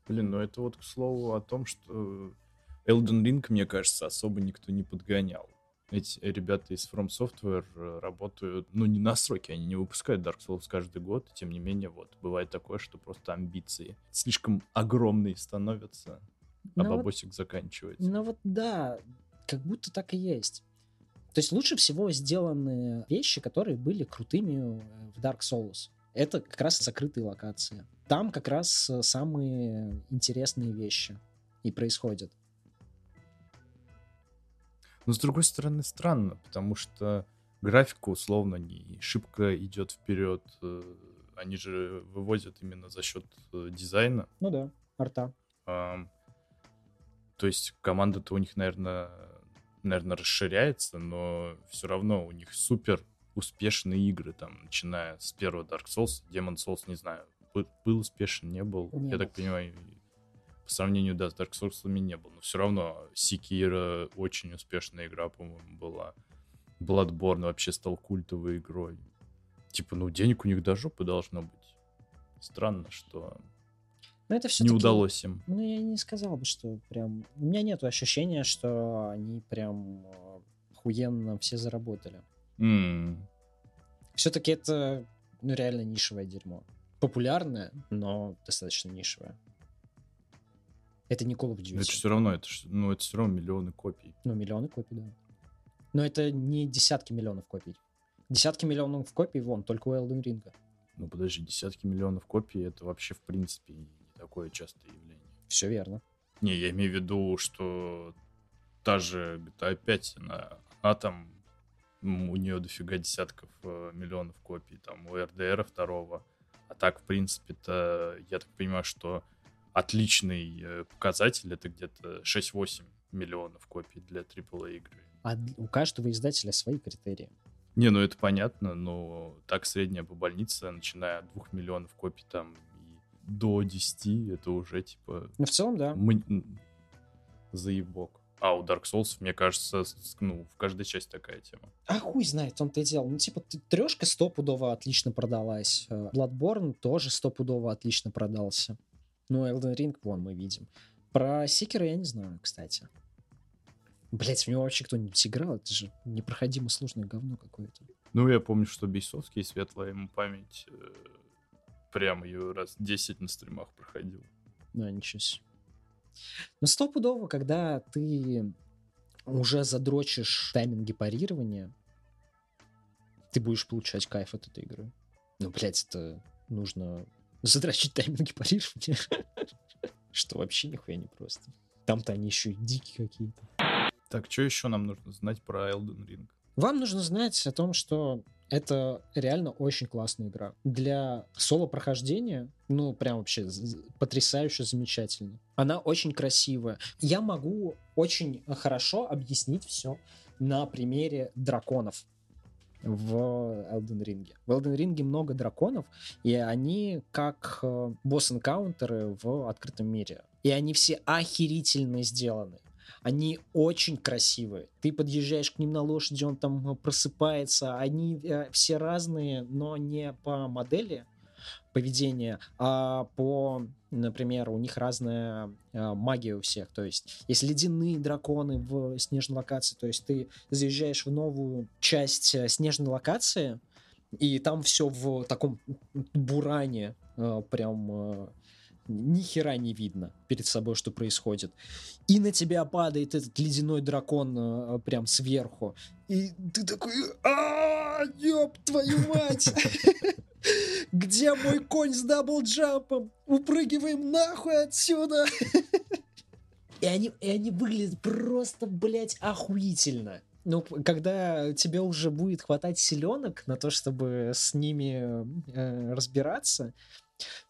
[SPEAKER 2] Блин, ну это вот к слову о том, что Elden Ring, мне кажется, особо никто не подгонял. Эти ребята из From Software э, работают, ну, не на сроки, они не выпускают Dark Souls каждый год, тем не менее, вот, бывает такое, что просто амбиции слишком огромные становятся, а
[SPEAKER 1] Ну вот-
[SPEAKER 2] бабосик заканчивается.
[SPEAKER 1] Ну вот да, как будто так и есть. То есть лучше всего сделаны вещи, которые были крутыми э, в Dark Souls. Это как раз закрытые локации. Там как раз э, самые интересные вещи и происходят.
[SPEAKER 2] Но с другой стороны, странно, потому что графика условно не шибко идет вперед. э, Они же вывозят именно за счет э, дизайна.
[SPEAKER 1] Ну да, арта.
[SPEAKER 2] Ам, То есть команда-то у них, наверное, наверное, расширяется, но все равно у них супер успешные игры, там, начиная с первого Dark Souls, Demon Souls, не знаю, был, был успешен, не был.
[SPEAKER 1] Не
[SPEAKER 2] Я так понимаю, по сравнению, да, с Dark Souls не был. Но все равно Секира очень успешная игра, по-моему, была. Bloodborne вообще стал культовой игрой. Типа, ну, денег у них до жопы должно быть. Странно, что
[SPEAKER 1] Но это все
[SPEAKER 2] не удалось им.
[SPEAKER 1] Ну, я не сказал бы, что прям... У меня нет ощущения, что они прям э, охуенно все заработали.
[SPEAKER 2] М,
[SPEAKER 1] Все-таки это, ну, реально нишевое дерьмо. Популярное, но достаточно нишевое. Это не Call of Duty.
[SPEAKER 2] Это все равно, это, ну, это все равно миллионы копий.
[SPEAKER 1] Ну, миллионы копий, да. Но это не десятки миллионов копий. Десятки миллионов копий, вон, только у Elden Ring.
[SPEAKER 2] Ну, подожди, десятки миллионов копий это вообще, в принципе, не такое частое явление.
[SPEAKER 1] Все верно.
[SPEAKER 2] Не, я имею в виду, что та же GTA 5, она, она там, у нее дофига десятков э, миллионов копий, там, у RDR второго. А так, в принципе-то, я так понимаю, что отличный э, показатель это где-то 6-8 миллионов копий для AAA игры.
[SPEAKER 1] А у каждого издателя свои критерии.
[SPEAKER 2] Не, ну это понятно, но так средняя по больнице, начиная от 2 миллионов копий там и до 10, это уже типа
[SPEAKER 1] Но в целом, да.
[SPEAKER 2] мы... заебок. А у Dark Souls, мне кажется, ну, в каждой части такая тема.
[SPEAKER 1] А хуй знает, том-то и дело. Ну, типа, трешка стопудово отлично продалась. э, Bloodborne тоже стопудово отлично продался. Ну, Elden Ring, вон, мы видим. Про Секера я не знаю, кстати. Блять, в него вообще кто-нибудь играл? Это же непроходимо сложное говно какое-то.
[SPEAKER 2] Ну, я помню, что Бейсовский, светлая ему память, э, прям ее раз 10 на стримах проходил.
[SPEAKER 1] Ну, ничего себе. Но стопудово, когда ты уже задрочишь тайминги парирования, ты будешь получать кайф от этой игры. Ну, блядь, это нужно задрочить тайминги парирования. Что вообще нихуя не просто. Там-то они еще и дикие какие-то.
[SPEAKER 2] Так, что еще нам нужно знать про Elden Ring?
[SPEAKER 1] Вам нужно знать о том, что это реально очень классная игра. Для соло-прохождения, ну, прям вообще потрясающе замечательно. Она очень красивая. Я могу очень хорошо объяснить все на примере драконов в Elden Ring. В Elden Ring много драконов, и они как э, босс-энкаунтеры в открытом мире. И они все охерительно сделаны. Они очень красивые. Ты подъезжаешь к ним на лошади, он там э, просыпается. Они э, все разные, но не по модели поведения, а по, например, у них разная э, магия у всех. То есть есть ледяные драконы в снежной локации, то есть ты заезжаешь в новую часть э, снежной локации, и там все в таком буране, э, прям э, ни хера не видно перед собой, что происходит. И на тебя падает этот ледяной дракон прям сверху. И ты такой, а ёб твою мать! Где мой конь с даблджампом? Упрыгиваем нахуй отсюда! И они, и они выглядят просто, блядь, охуительно. Ну, когда тебе уже будет хватать селенок на то, чтобы с ними э, разбираться,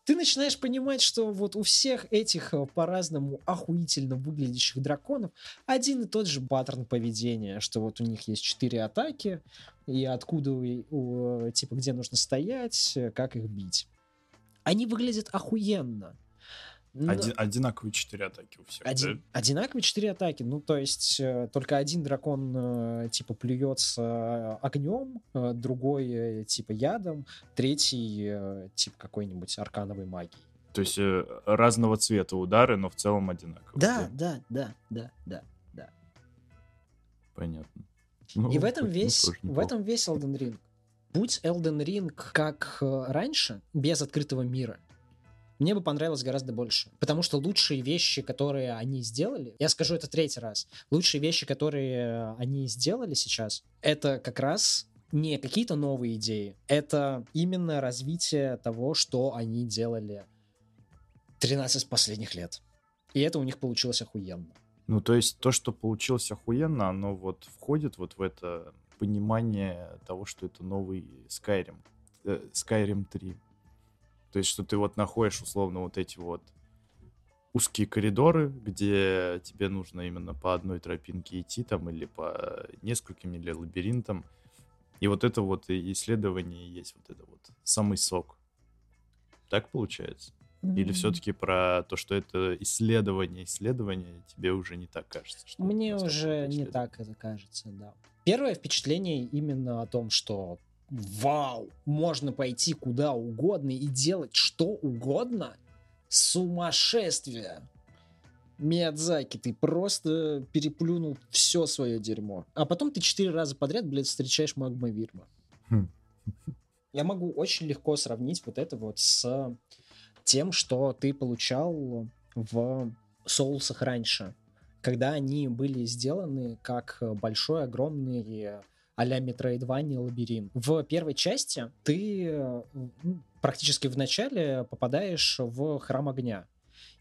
[SPEAKER 1] ты начинаешь понимать, что вот у всех этих э, по-разному охуительно выглядящих драконов один и тот же паттерн поведения, что вот у них есть четыре атаки, и откуда, типа, где нужно стоять, э, как их бить. Они выглядят охуенно. Ну,
[SPEAKER 2] Один- одинаковые четыре атаки у всех,
[SPEAKER 1] Один- одинаковые четыре атаки. Ну, то есть э, только один дракон э, типа плюется огнем, э, другой э, типа ядом, третий э, типа какой-нибудь аркановой магией.
[SPEAKER 2] да? То есть э, разного цвета удары, но в целом одинаковые.
[SPEAKER 1] Да, да, да, да, да.
[SPEAKER 2] Понятно.
[SPEAKER 1] И
[SPEAKER 2] Ну,
[SPEAKER 1] в этом
[SPEAKER 2] ну,
[SPEAKER 1] весь, в этом весь Elden Ring. Будь Elden Ring как э, раньше, без открытого мира, мне бы понравилось гораздо больше. Потому что лучшие вещи, которые они сделали, я скажу это третий раз, лучшие вещи, которые они сделали сейчас, это как раз не какие-то новые идеи, это именно развитие того, что они делали 13 последних лет. И это у них получилось охуенно.
[SPEAKER 2] Ну, то есть то, что получилось охуенно, оно вот входит вот в это понимание того, что это новый Skyrim. э, Skyrim 3. То есть, что ты вот находишь условно вот эти вот узкие коридоры, где тебе нужно именно по одной тропинке идти там или по нескольким, или лабиринтам. И вот это вот исследование есть вот это вот самый сок. Так получается? Или все-таки про то, что это исследование, исследование, тебе уже не так кажется? что
[SPEAKER 1] Мне уже не так это кажется, да. Первое впечатление именно о том, что вау, можно пойти куда угодно и делать что угодно. Сумасшествие. Миядзаки, ты просто переплюнул все свое дерьмо. А потом ты четыре раза подряд, блядь, встречаешь магма Вирма.
[SPEAKER 2] Хм.
[SPEAKER 1] Я могу очень легко сравнить вот это вот с тем, что ты получал в соусах раньше когда они были сделаны как большой, огромный а-ля Metroidvania лабиринт. В первой части ты э, ну, практически в начале попадаешь в храм огня.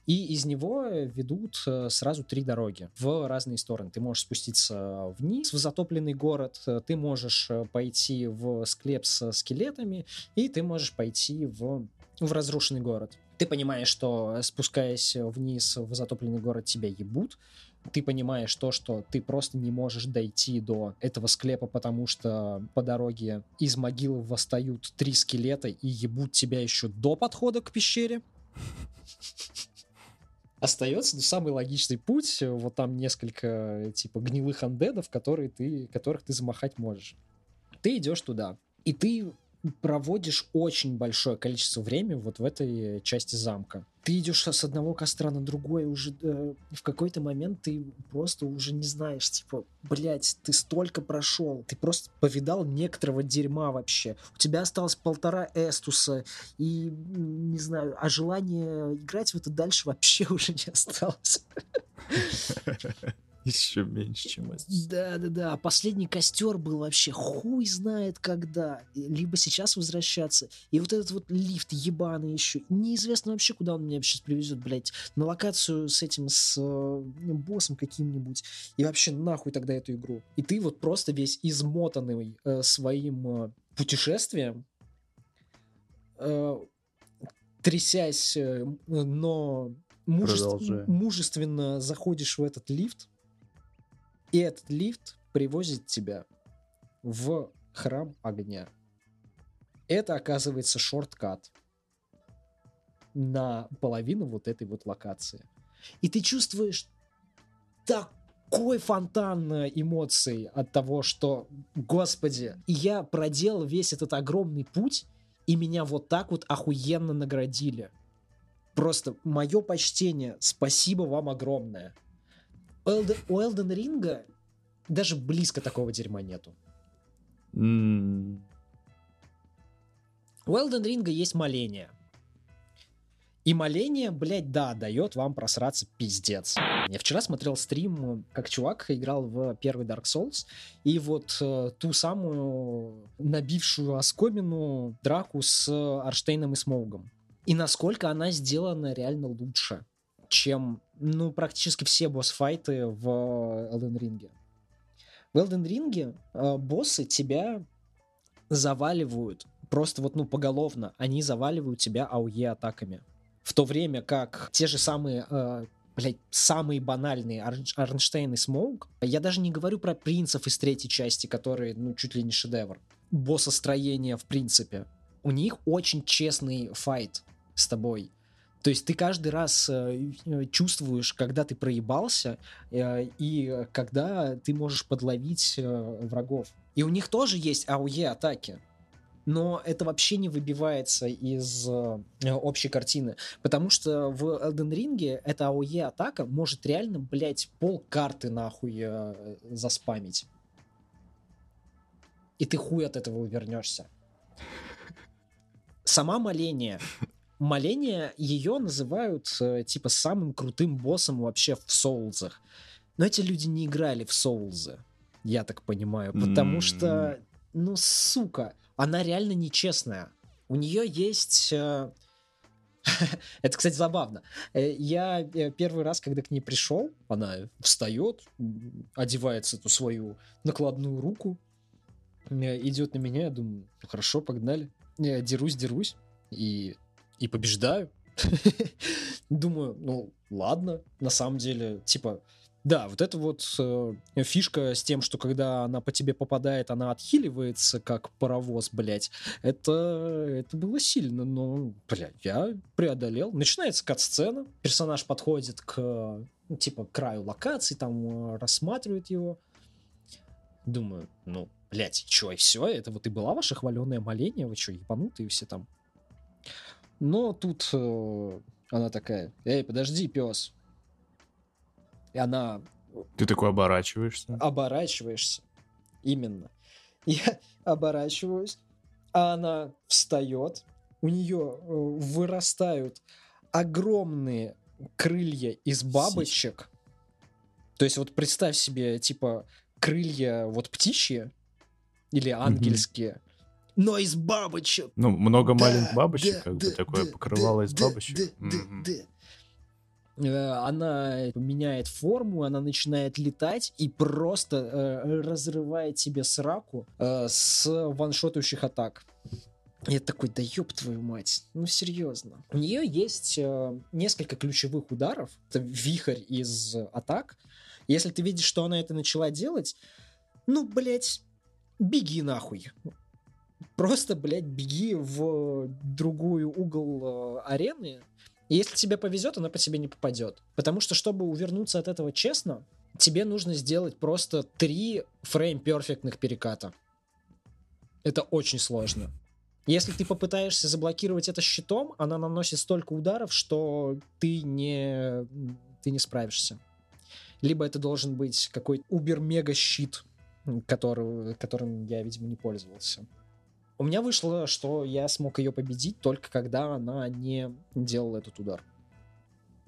[SPEAKER 1] И из него ведут э, сразу три дороги в разные стороны. Ты можешь спуститься вниз в затопленный город, ты можешь э, пойти в склеп со скелетами, и ты можешь пойти в, в разрушенный город. Ты понимаешь, что спускаясь вниз в затопленный город, тебя ебут, ты понимаешь то, что ты просто не можешь дойти до этого склепа, потому что по дороге из могилы восстают три скелета и ебут тебя еще до подхода к пещере. Остается ну, самый логичный путь. Вот там несколько типа гнилых андедов, которые ты, которых ты замахать можешь. Ты идешь туда, и ты проводишь очень большое количество времени вот в этой части замка. Ты идешь с одного костра на другой, уже э, в какой-то момент ты просто уже не знаешь, типа, блядь, ты столько прошел, ты просто повидал некоторого дерьма вообще. У тебя осталось полтора эстуса, и, не знаю, а желание играть в это дальше вообще уже не осталось.
[SPEAKER 2] Еще меньше, чем это.
[SPEAKER 1] Да, да, да. Последний костер был вообще хуй знает когда. Либо сейчас возвращаться. И вот этот вот лифт ебаный еще. Неизвестно вообще, куда он меня сейчас привезет, блядь. На локацию с этим, с э, боссом каким-нибудь. И вообще нахуй тогда эту игру. И ты вот просто весь измотанный э, своим э, путешествием, э, трясясь, э, но мужеств- мужественно заходишь в этот лифт, и этот лифт привозит тебя в храм огня. Это оказывается шорткат на половину вот этой вот локации. И ты чувствуешь такой фонтан э, эмоций от того, что, господи, я проделал весь этот огромный путь, и меня вот так вот охуенно наградили. Просто мое почтение, спасибо вам огромное. У Элден, у Элден Ринга даже близко такого дерьма нету.
[SPEAKER 2] М,
[SPEAKER 1] У Элден Ринга есть моление. И моление, блядь, да, дает вам просраться пиздец. Я вчера смотрел стрим, как чувак играл в первый Dark Souls, и вот э, ту самую набившую оскомину драку с Арштейном и Смоугом. И насколько она сделана реально лучше, чем, ну, практически все босс-файты в Elden Ring. В Elden Ring э, боссы тебя заваливают просто вот, ну, поголовно. Они заваливают тебя АУЕ атаками. В то время как те же самые, э, блядь, самые банальные Арн- Арнштейн и Смоук, я даже не говорю про принцев из третьей части, которые, ну, чуть ли не шедевр. Боссостроение в принципе. У них очень честный файт с тобой. То есть ты каждый раз э, э, чувствуешь, когда ты проебался, э, и когда ты можешь подловить врагов. И у них тоже есть АОЕ атаки. Но это вообще не выбивается из э, общей картины. Потому что в Elden Ring эта АОЕ атака может реально, блядь, пол карты нахуй э, заспамить. И ты хуй от этого увернешься. Сама моление. Моление ее называют э, типа самым крутым боссом вообще в соулзах. Но эти люди не играли в соулзы, я так понимаю. Потому
[SPEAKER 2] М.
[SPEAKER 1] что, ну, сука, она реально нечестная. У нее есть... э, Это, кстати, забавно. Э, Я первый раз, когда к ней пришел, она встает, одевается эту свою накладную руку, идет на меня, я думаю, «Ну, хорошо, погнали. Я дерусь, дерусь и, и побеждаю. Думаю, ну ладно, на самом деле, типа, да, вот это вот э, фишка с тем, что когда она по тебе попадает, она отхиливается, как паровоз, блядь. Это, это было сильно, но, блядь, я преодолел. Начинается кат-сцена, персонаж подходит к, ну, типа, краю локации, там э, рассматривает его. Думаю, ну, блядь, чё, и все? Это вот и была ваша хваленое моление? Вы что, ебанутые все там? Но тут э, она такая, эй, подожди, пес. И она
[SPEAKER 2] Ты такой оборачиваешься.
[SPEAKER 1] оборачиваешься. Именно. Я оборачиваюсь, а она встает, у нее э, вырастают огромные крылья из бабочек. То есть вот представь себе, типа, крылья вот птичьи или ангельские, но из бабочек.
[SPEAKER 2] Ну, много
[SPEAKER 1] Да,
[SPEAKER 2] маленьких бабочек,
[SPEAKER 1] да,
[SPEAKER 2] как
[SPEAKER 1] да,
[SPEAKER 2] бы такое
[SPEAKER 1] да,
[SPEAKER 2] покрывало
[SPEAKER 1] да,
[SPEAKER 2] из бабочек.
[SPEAKER 1] да, да,
[SPEAKER 2] Мгм.
[SPEAKER 1] да. Э, Она меняет форму, она начинает летать и просто э, разрывает себе сраку э, с ваншотающих атак. Я такой, да ёб твою мать, ну серьезно. У нее есть э, несколько ключевых ударов. Это вихрь из атак. Если ты видишь, что она это начала делать, ну, блядь, беги нахуй. Просто, блядь, беги в другую угол э, арены. И если тебе повезет, она по тебе не попадет. Потому что, чтобы увернуться от этого честно, тебе нужно сделать просто три фрейм-перфектных переката. Это очень сложно. Если ты попытаешься заблокировать это щитом, она наносит столько ударов, что ты не, ты не справишься. Либо это должен быть какой-то убер-мега-щит, который, которым я, видимо, не пользовался. У меня вышло, что я смог ее победить только когда она не делала этот удар.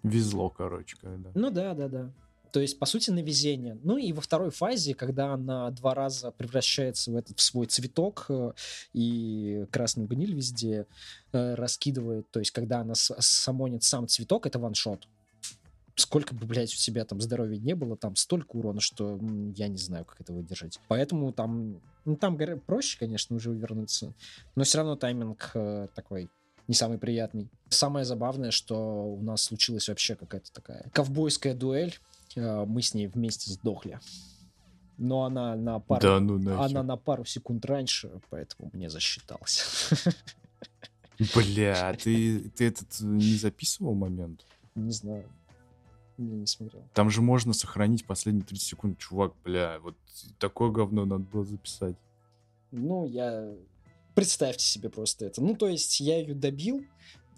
[SPEAKER 2] Везло, короче, когда.
[SPEAKER 1] Ну да, да, да. То есть, по сути, на везение. Ну и во второй фазе, когда она два раза превращается в, этот, в свой цветок э, и красную гниль везде э, раскидывает, то есть, когда она самонит сам цветок, это ваншот. Сколько бы, блядь, у тебя там здоровья не было, там столько урона, что я не знаю, как это выдержать. Поэтому там, ну, там проще, конечно, уже увернуться, но все равно тайминг э, такой не самый приятный. Самое забавное, что у нас случилась вообще какая-то такая ковбойская дуэль. Э, Мы с ней вместе сдохли. Но она на пару,
[SPEAKER 2] Да ну нахер.
[SPEAKER 1] она на пару секунд раньше, поэтому мне засчиталось.
[SPEAKER 2] Бля, ты, ты этот э, не записывал момент?
[SPEAKER 1] Не знаю. Я не смотрел.
[SPEAKER 2] Там же можно сохранить последние 30 секунд. Чувак, бля, вот такое говно надо было записать.
[SPEAKER 1] Ну, я... Представьте себе просто это. Ну, то есть я ее добил,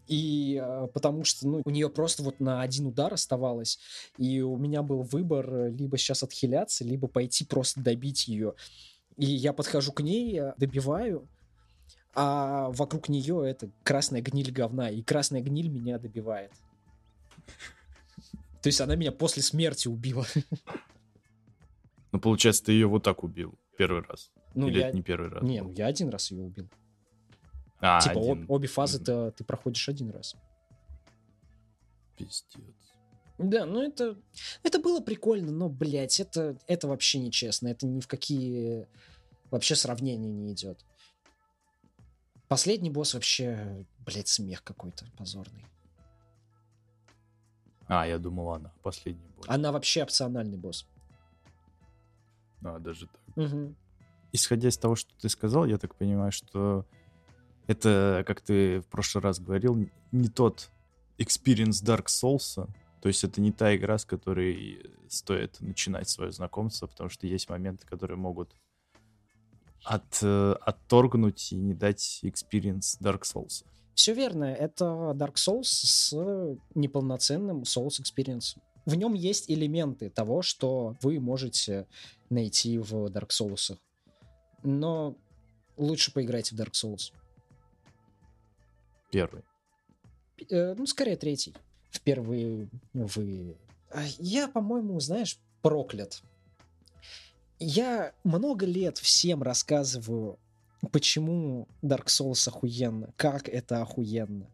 [SPEAKER 1] и э, потому что, ну, у нее просто вот на один удар оставалось, и у меня был выбор э, либо сейчас отхиляться, либо пойти просто добить ее. И я подхожу к ней, э, добиваю, а вокруг нее это красная гниль говна, и красная гниль меня добивает. То есть она меня после смерти убила.
[SPEAKER 2] Ну, получается, ты ее вот так убил первый раз.
[SPEAKER 1] Ну,
[SPEAKER 2] Или
[SPEAKER 1] я...
[SPEAKER 2] это не первый раз?
[SPEAKER 1] Не, ну я один раз ее убил.
[SPEAKER 2] А,
[SPEAKER 1] типа об-
[SPEAKER 2] один.
[SPEAKER 1] обе фазы
[SPEAKER 2] Мгм.
[SPEAKER 1] ты, ты проходишь один раз.
[SPEAKER 2] Пиздец.
[SPEAKER 1] Да, ну это, это было прикольно, но, блядь, это, это вообще нечестно. Это ни в какие вообще сравнения не идет. Последний босс вообще, блядь, смех какой-то позорный.
[SPEAKER 2] А, я думал, она. Последний бой.
[SPEAKER 1] Она вообще опциональный босс.
[SPEAKER 2] А, даже так.
[SPEAKER 1] Мгм.
[SPEAKER 2] Исходя из того, что ты сказал, я так понимаю, что это, как ты в прошлый раз говорил, не тот experience Dark Souls. То есть это не та игра, с которой стоит начинать свое знакомство, потому что есть моменты, которые могут от, э, отторгнуть и не дать experience Dark Souls.
[SPEAKER 1] Все верно, это Dark Souls с неполноценным Souls Experience. В нем есть элементы того, что вы можете найти в Dark Souls. Но лучше поиграйте в Dark Souls.
[SPEAKER 2] Первый.
[SPEAKER 1] Э, ну, скорее третий. В первый вы... А Я, по-моему, знаешь, проклят. Я много лет всем рассказываю, почему Dark Souls охуенно, как это охуенно.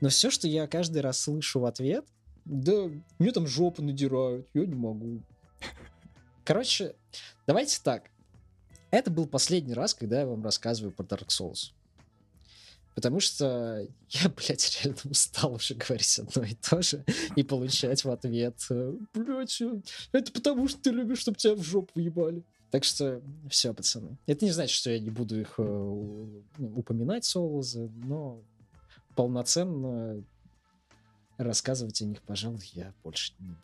[SPEAKER 1] Но все, что я каждый раз слышу в ответ, да, мне там жопу надирают, я не могу. Короче, давайте так. Это был последний раз, когда я вам рассказываю про Dark Souls. Потому что я, блядь, реально устал уже говорить одно и то же и получать в ответ, э, блядь, э, это потому что ты любишь, чтобы тебя в жопу въебали. Так что все, пацаны. Это не значит, что я не буду их э, ну, упоминать, соулзы, но полноценно рассказывать о них, пожалуй, я больше не буду.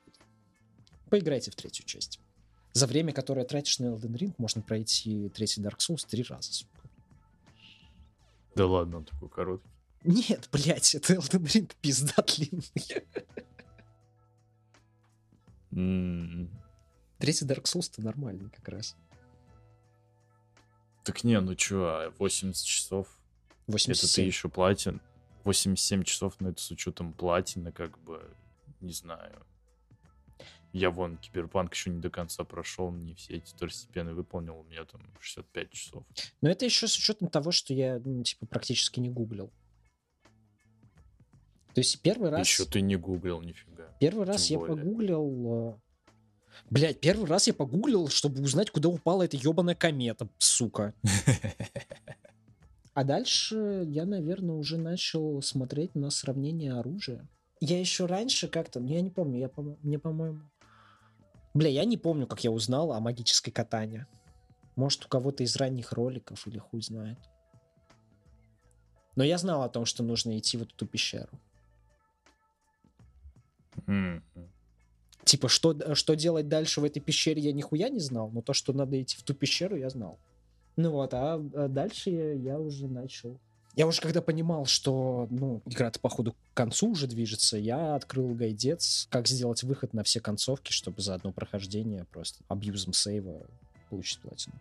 [SPEAKER 1] Поиграйте в третью часть. За время, которое тратишь на Elden Ring, можно пройти третий Dark Souls три раза. сука.
[SPEAKER 2] Да ладно, он такой короткий.
[SPEAKER 1] Нет, блядь, это Elden Ring пизда длинный.
[SPEAKER 2] М,
[SPEAKER 1] Третий Dark Souls-то нормальный как раз.
[SPEAKER 2] Так не, ну чё, а 80 часов. Это ты
[SPEAKER 1] 87.
[SPEAKER 2] еще платин. 87 часов, но это с учетом платины, как бы, не знаю. Я вон Киберпанк еще не до конца прошел, не все эти второстепенные выполнил, у меня там 65 часов.
[SPEAKER 1] Но это еще с учетом того, что я, ну, типа, практически не гуглил. То есть первый раз...
[SPEAKER 2] Еще ты не гуглил нифига.
[SPEAKER 1] Первый раз
[SPEAKER 2] Тем
[SPEAKER 1] я
[SPEAKER 2] более.
[SPEAKER 1] погуглил... Блять, первый раз я погуглил, чтобы узнать, куда упала эта ебаная комета, сука. А дальше я, наверное, уже начал смотреть на сравнение оружия. Я еще раньше как-то, ну я не помню, я, по- мне, по-моему... Бля, я не помню, как я узнал о магической катане. Может, у кого-то из ранних роликов или хуй знает. Но я знал о том, что нужно идти в эту пещеру.
[SPEAKER 2] М,
[SPEAKER 1] Типа, что, что делать дальше в этой пещере, я нихуя не знал, но то, что надо идти в ту пещеру, я знал. Ну вот, а, а дальше я, уже начал. Я уже когда понимал, что, ну, игра-то, походу, к концу уже движется, я открыл гайдец, как сделать выход на все концовки, чтобы за одно прохождение просто абьюзом сейва получить платину.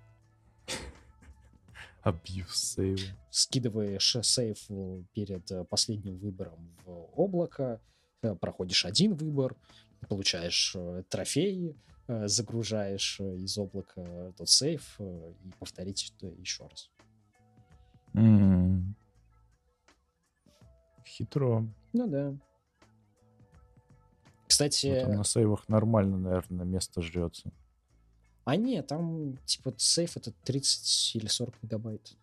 [SPEAKER 2] Абьюз сейва.
[SPEAKER 1] Скидываешь сейв э, перед э, последним выбором в облако, э, проходишь один выбор, получаешь э, трофеи, э, загружаешь э, из облака тот сейф и повторить это еще раз.
[SPEAKER 2] М. Хитро.
[SPEAKER 1] Ну да. Кстати,
[SPEAKER 2] Ну, там на сейвах нормально, наверное, место жрется.
[SPEAKER 1] а нет, там типа сейф это 30 или 40 мегабайт.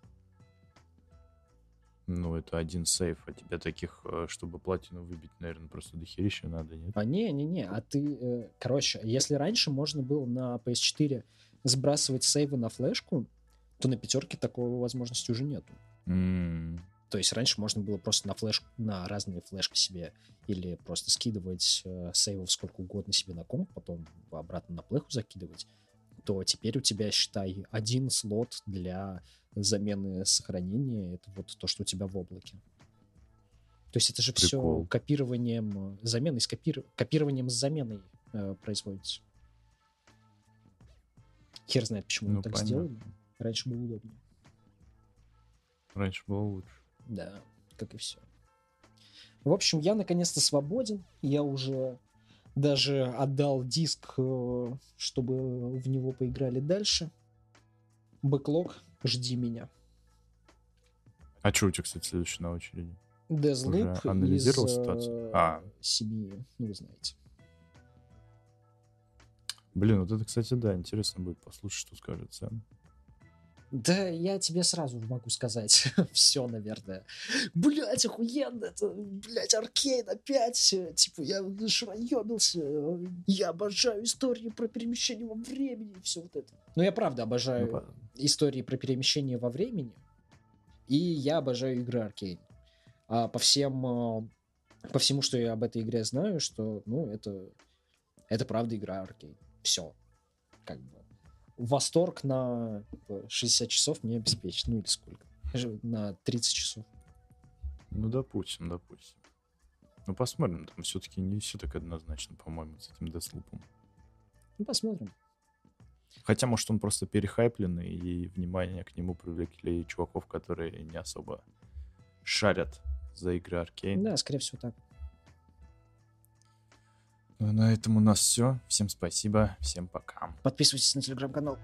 [SPEAKER 2] Ну, это один сейф, а тебе таких, э, чтобы платину выбить, наверное, просто дохерища надо, нет?
[SPEAKER 1] А не, не, не, а ты, э, короче, если раньше можно было на PS4 сбрасывать сейвы на флешку, то на пятерке такой возможности уже нету.
[SPEAKER 2] М,
[SPEAKER 1] То есть раньше можно было просто на флешку, на разные флешки себе или просто скидывать э, сейвов сколько угодно себе на комп, потом обратно на плеху закидывать, то теперь у тебя, считай, один слот для замены сохранения. Это вот то, что у тебя в облаке. То есть это же все
[SPEAKER 2] Прикол.
[SPEAKER 1] копированием, э, заменой с копир- копированием с заменой э, производится. Хер знает, почему
[SPEAKER 2] Ну,
[SPEAKER 1] так
[SPEAKER 2] понятно.
[SPEAKER 1] сделали. Раньше было удобнее.
[SPEAKER 2] Раньше было лучше.
[SPEAKER 1] Да, как и все. В общем, я наконец-то свободен. Я уже даже отдал диск, э, чтобы в него поиграли дальше. Бэклог, жди меня.
[SPEAKER 2] А что у тебя, кстати, следующий на очереди? Уже анализировал
[SPEAKER 1] из э,
[SPEAKER 2] ситуацию? А.
[SPEAKER 1] семьи, ну вы знаете.
[SPEAKER 2] Блин, вот это, кстати, да, интересно будет послушать, что скажет Сэм.
[SPEAKER 1] Да, я тебе сразу могу сказать все, наверное. Блять, охуенно, это, блять, Аркейн опять. э, Типа, я шраебился. Я обожаю истории про перемещение во времени и все вот это. Ну, я правда
[SPEAKER 2] Ну,
[SPEAKER 1] обожаю
[SPEAKER 2] по-
[SPEAKER 1] истории про перемещение во времени. И я обожаю игры Аркейн. А по всем э, по всему, что я об этой игре знаю, что, ну, это, это правда игра аркейд. Все. Как бы. Восторг на 60 часов не обеспечен. Ну, или сколько? На 30 часов.
[SPEAKER 2] Ну, допустим, допустим. Ну, посмотрим. Там все-таки не все так однозначно, по-моему, с этим Деслупом.
[SPEAKER 1] Ну, посмотрим.
[SPEAKER 2] Хотя, может, он просто перехайпленный, и внимание к нему привлекли чуваков, которые не особо шарят за игры Аркейн.
[SPEAKER 1] Да, скорее всего так.
[SPEAKER 2] На этом у нас все. Всем спасибо, всем пока.
[SPEAKER 1] Подписывайтесь на телеграм-канал.